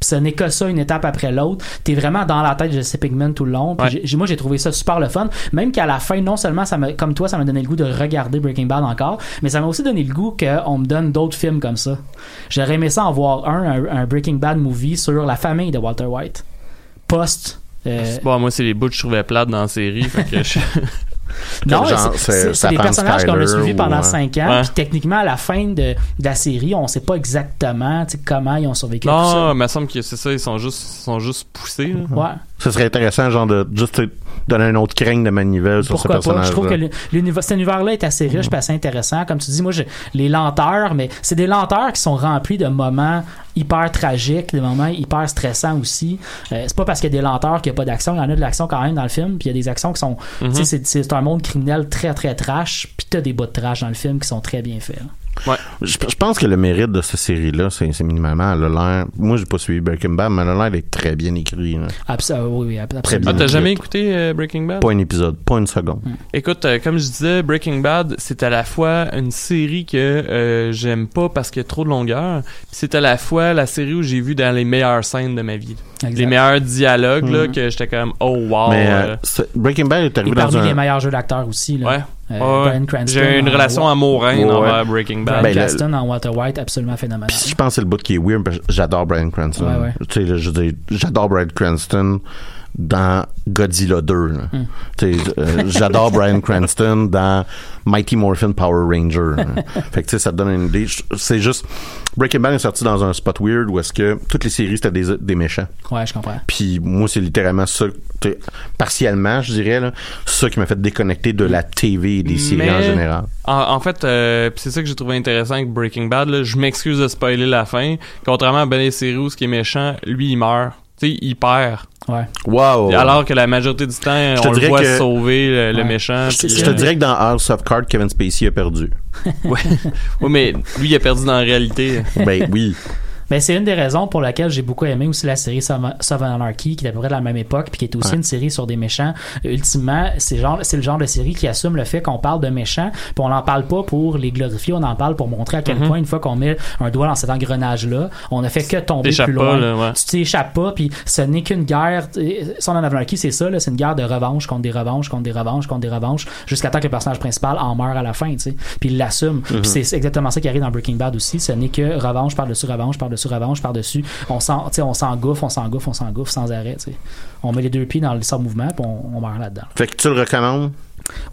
Puis ce n'est que ça, une étape après l'autre. T'es vraiment dans la tête de Jesse Pigman tout le long. Puis Ouais. moi, j'ai trouvé ça super le fun. Même qu'à la fin, non seulement, ça comme toi, ça m'a donné le goût de regarder Breaking Bad encore, mais ça m'a aussi donné le goût qu'on me donne d'autres films comme ça. J'aurais aimé ça en voir un, un, un Breaking Bad movie sur la famille de Walter White. Post. euh, Bon, moi, c'est les bouts que je trouvais plates dans la série. fait que je- Non, c'est- des personnages qu'on a suivis pendant euh, 5 ans. Ouais. Puis techniquement, à la fin de, de la série, on sait pas exactement comment ils ont survécu tout Non, ça. il me semble que c'est ça. Ils sont juste, ils sont juste poussés. là. Ouais. Ce serait intéressant, genre, de juste te donner un autre crain de manivelle sur Pourquoi ce pas? Je trouve que l'univers- cet univers-là est assez riche et assez intéressant. Comme tu dis, moi, les lenteurs, mais c'est des lenteurs qui sont remplies de moments hyper tragiques, des moments hyper stressants aussi. Euh, c'est pas parce qu'il y a des lenteurs qu'il n'y a pas d'action. Il y en a de l'action quand même dans le film. Puis il y a des actions qui sont. Mhm. Tu sais, c'est- un monde criminel très, très trash. Puis t'as des bouts de trash dans le film qui sont très bien faits. Ouais. Je, je pense que le mérite de cette série-là, c'est c'est minimalement, elle a l'air, moi j'ai pas suivi Breaking Bad, mais elle a l'air d'être très bien écrit. là. Abs- euh, oui, oui, ab- Très absolument. Ah, bien. t'as jamais écouté euh, Breaking Bad? Pas un épisode, pas une seconde. Écoute, euh, comme je disais, Breaking Bad, c'est à la fois une série que euh, j'aime pas parce qu'il y a trop de longueur, puis c'est à la fois la série où j'ai vu dans les meilleures scènes de ma vie. Exact. Les meilleurs dialogues, là, Mhm. que j'étais comme, oh wow. mais euh, Breaking Bad est Et arrivé dans parmi un... les meilleurs jeux d'acteurs aussi. Là. ouais. Euh. Bryan Cranston J'ai une en relation Wa- amoureuse Ouais. envers Breaking Bryan Bad. Ben, le- Cranston en Walter White, absolument phénoménal. Puis je pense que c'est le bout qui est weird, parce que j'adore Brian Cranston. Ouais, ouais. Tu sais, là, je veux dire, j'adore Brian Cranston dans Godzilla 2. là. Hmm. Euh, j'adore Brian Cranston dans Mighty Morphin Power Ranger. fait que ça te donne une idée. C'est juste, Breaking Bad est sorti dans un spot weird où est-ce que toutes les séries c'était des, des méchants. Ouais, je comprends. Puis moi, c'est littéralement ça, partiellement, je dirais, là, ça qui m'a fait déconnecter de la TV et des séries en général. En, en fait, euh, c'est ça que j'ai trouvé intéressant avec Breaking Bad. Là. Je m'excuse de spoiler la fin. Contrairement à Ben les séries où ce qui est méchant, lui, il meurt. Tu sais, il perd. Ouais. Wow! Alors que la majorité du temps, Je te on le voit que- sauver le, le Ouais. méchant. Je- te dirais que dans House of Cards, Kevin Spacey a perdu. Oui, mais lui, il a perdu dans la réalité. ben oui. Mais c'est une des raisons pour laquelle j'ai beaucoup aimé aussi la série Sov- Sov Anarchy, qui est à peu près de la même époque, puis qui est aussi Ouais. une série sur des méchants. Ultimement, c'est genre, c'est le genre de série qui assume le fait qu'on parle de méchants, puis on n'en parle pas pour les glorifier, on en parle pour montrer à quel Mhm. point une fois qu'on met un doigt dans cet engrenage-là, on a fait que tomber plus pas, loin. là, ouais. Tu t'échappes pas, puis ce n'est qu'une guerre. Son Anarchy, c'est ça, c'est une guerre de revanche contre des revanches, contre des revanches, contre des revanches, jusqu'à temps que le personnage principal en meurt à la fin, tu sais. Puis il l'assume. Puis c'est exactement ça qui arrive dans Breaking Bad aussi. Ce n'est que revanche par-dessus revanche, par-dessus revanche, par-dessus. On s'en, tu sais, on s'engouffre, on s'engouffre, on s'engouffre sans arrêt, tu sais. On met les deux pieds dans le sans mouvement, puis on, on meurt là-dedans. Fait que tu le recommandes?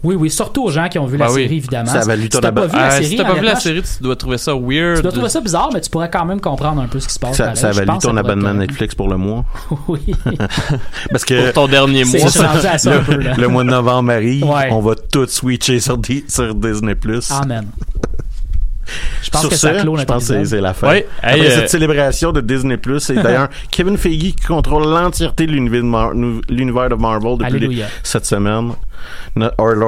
Oui, oui, surtout aux gens qui ont vu la oui. série, évidemment. Ça a valu si ton t'as pas abonnement. vu la Euh, série, si t'as pas vu la série, tu dois trouver ça weird. tu dois trouver ça bizarre, mais tu pourrais quand même comprendre un peu ce qui se passe. Ça, ça a valu ton abonnement être Netflix pour le mois? Oui. Parce que Pour ton dernier mois. ça un peu, là. le mois de novembre arrive, Ouais. on va tout switcher sur Disney+. Amen. Je pense sur que ça, ça clôt je pense que c'est- la fin. Hey, Après euh, cette célébration de Disney+, c'est d'ailleurs Kevin Feige qui contrôle l'entièreté de l'univers de, Mar- l'univers de Marvel depuis les- cette semaine. Our Lord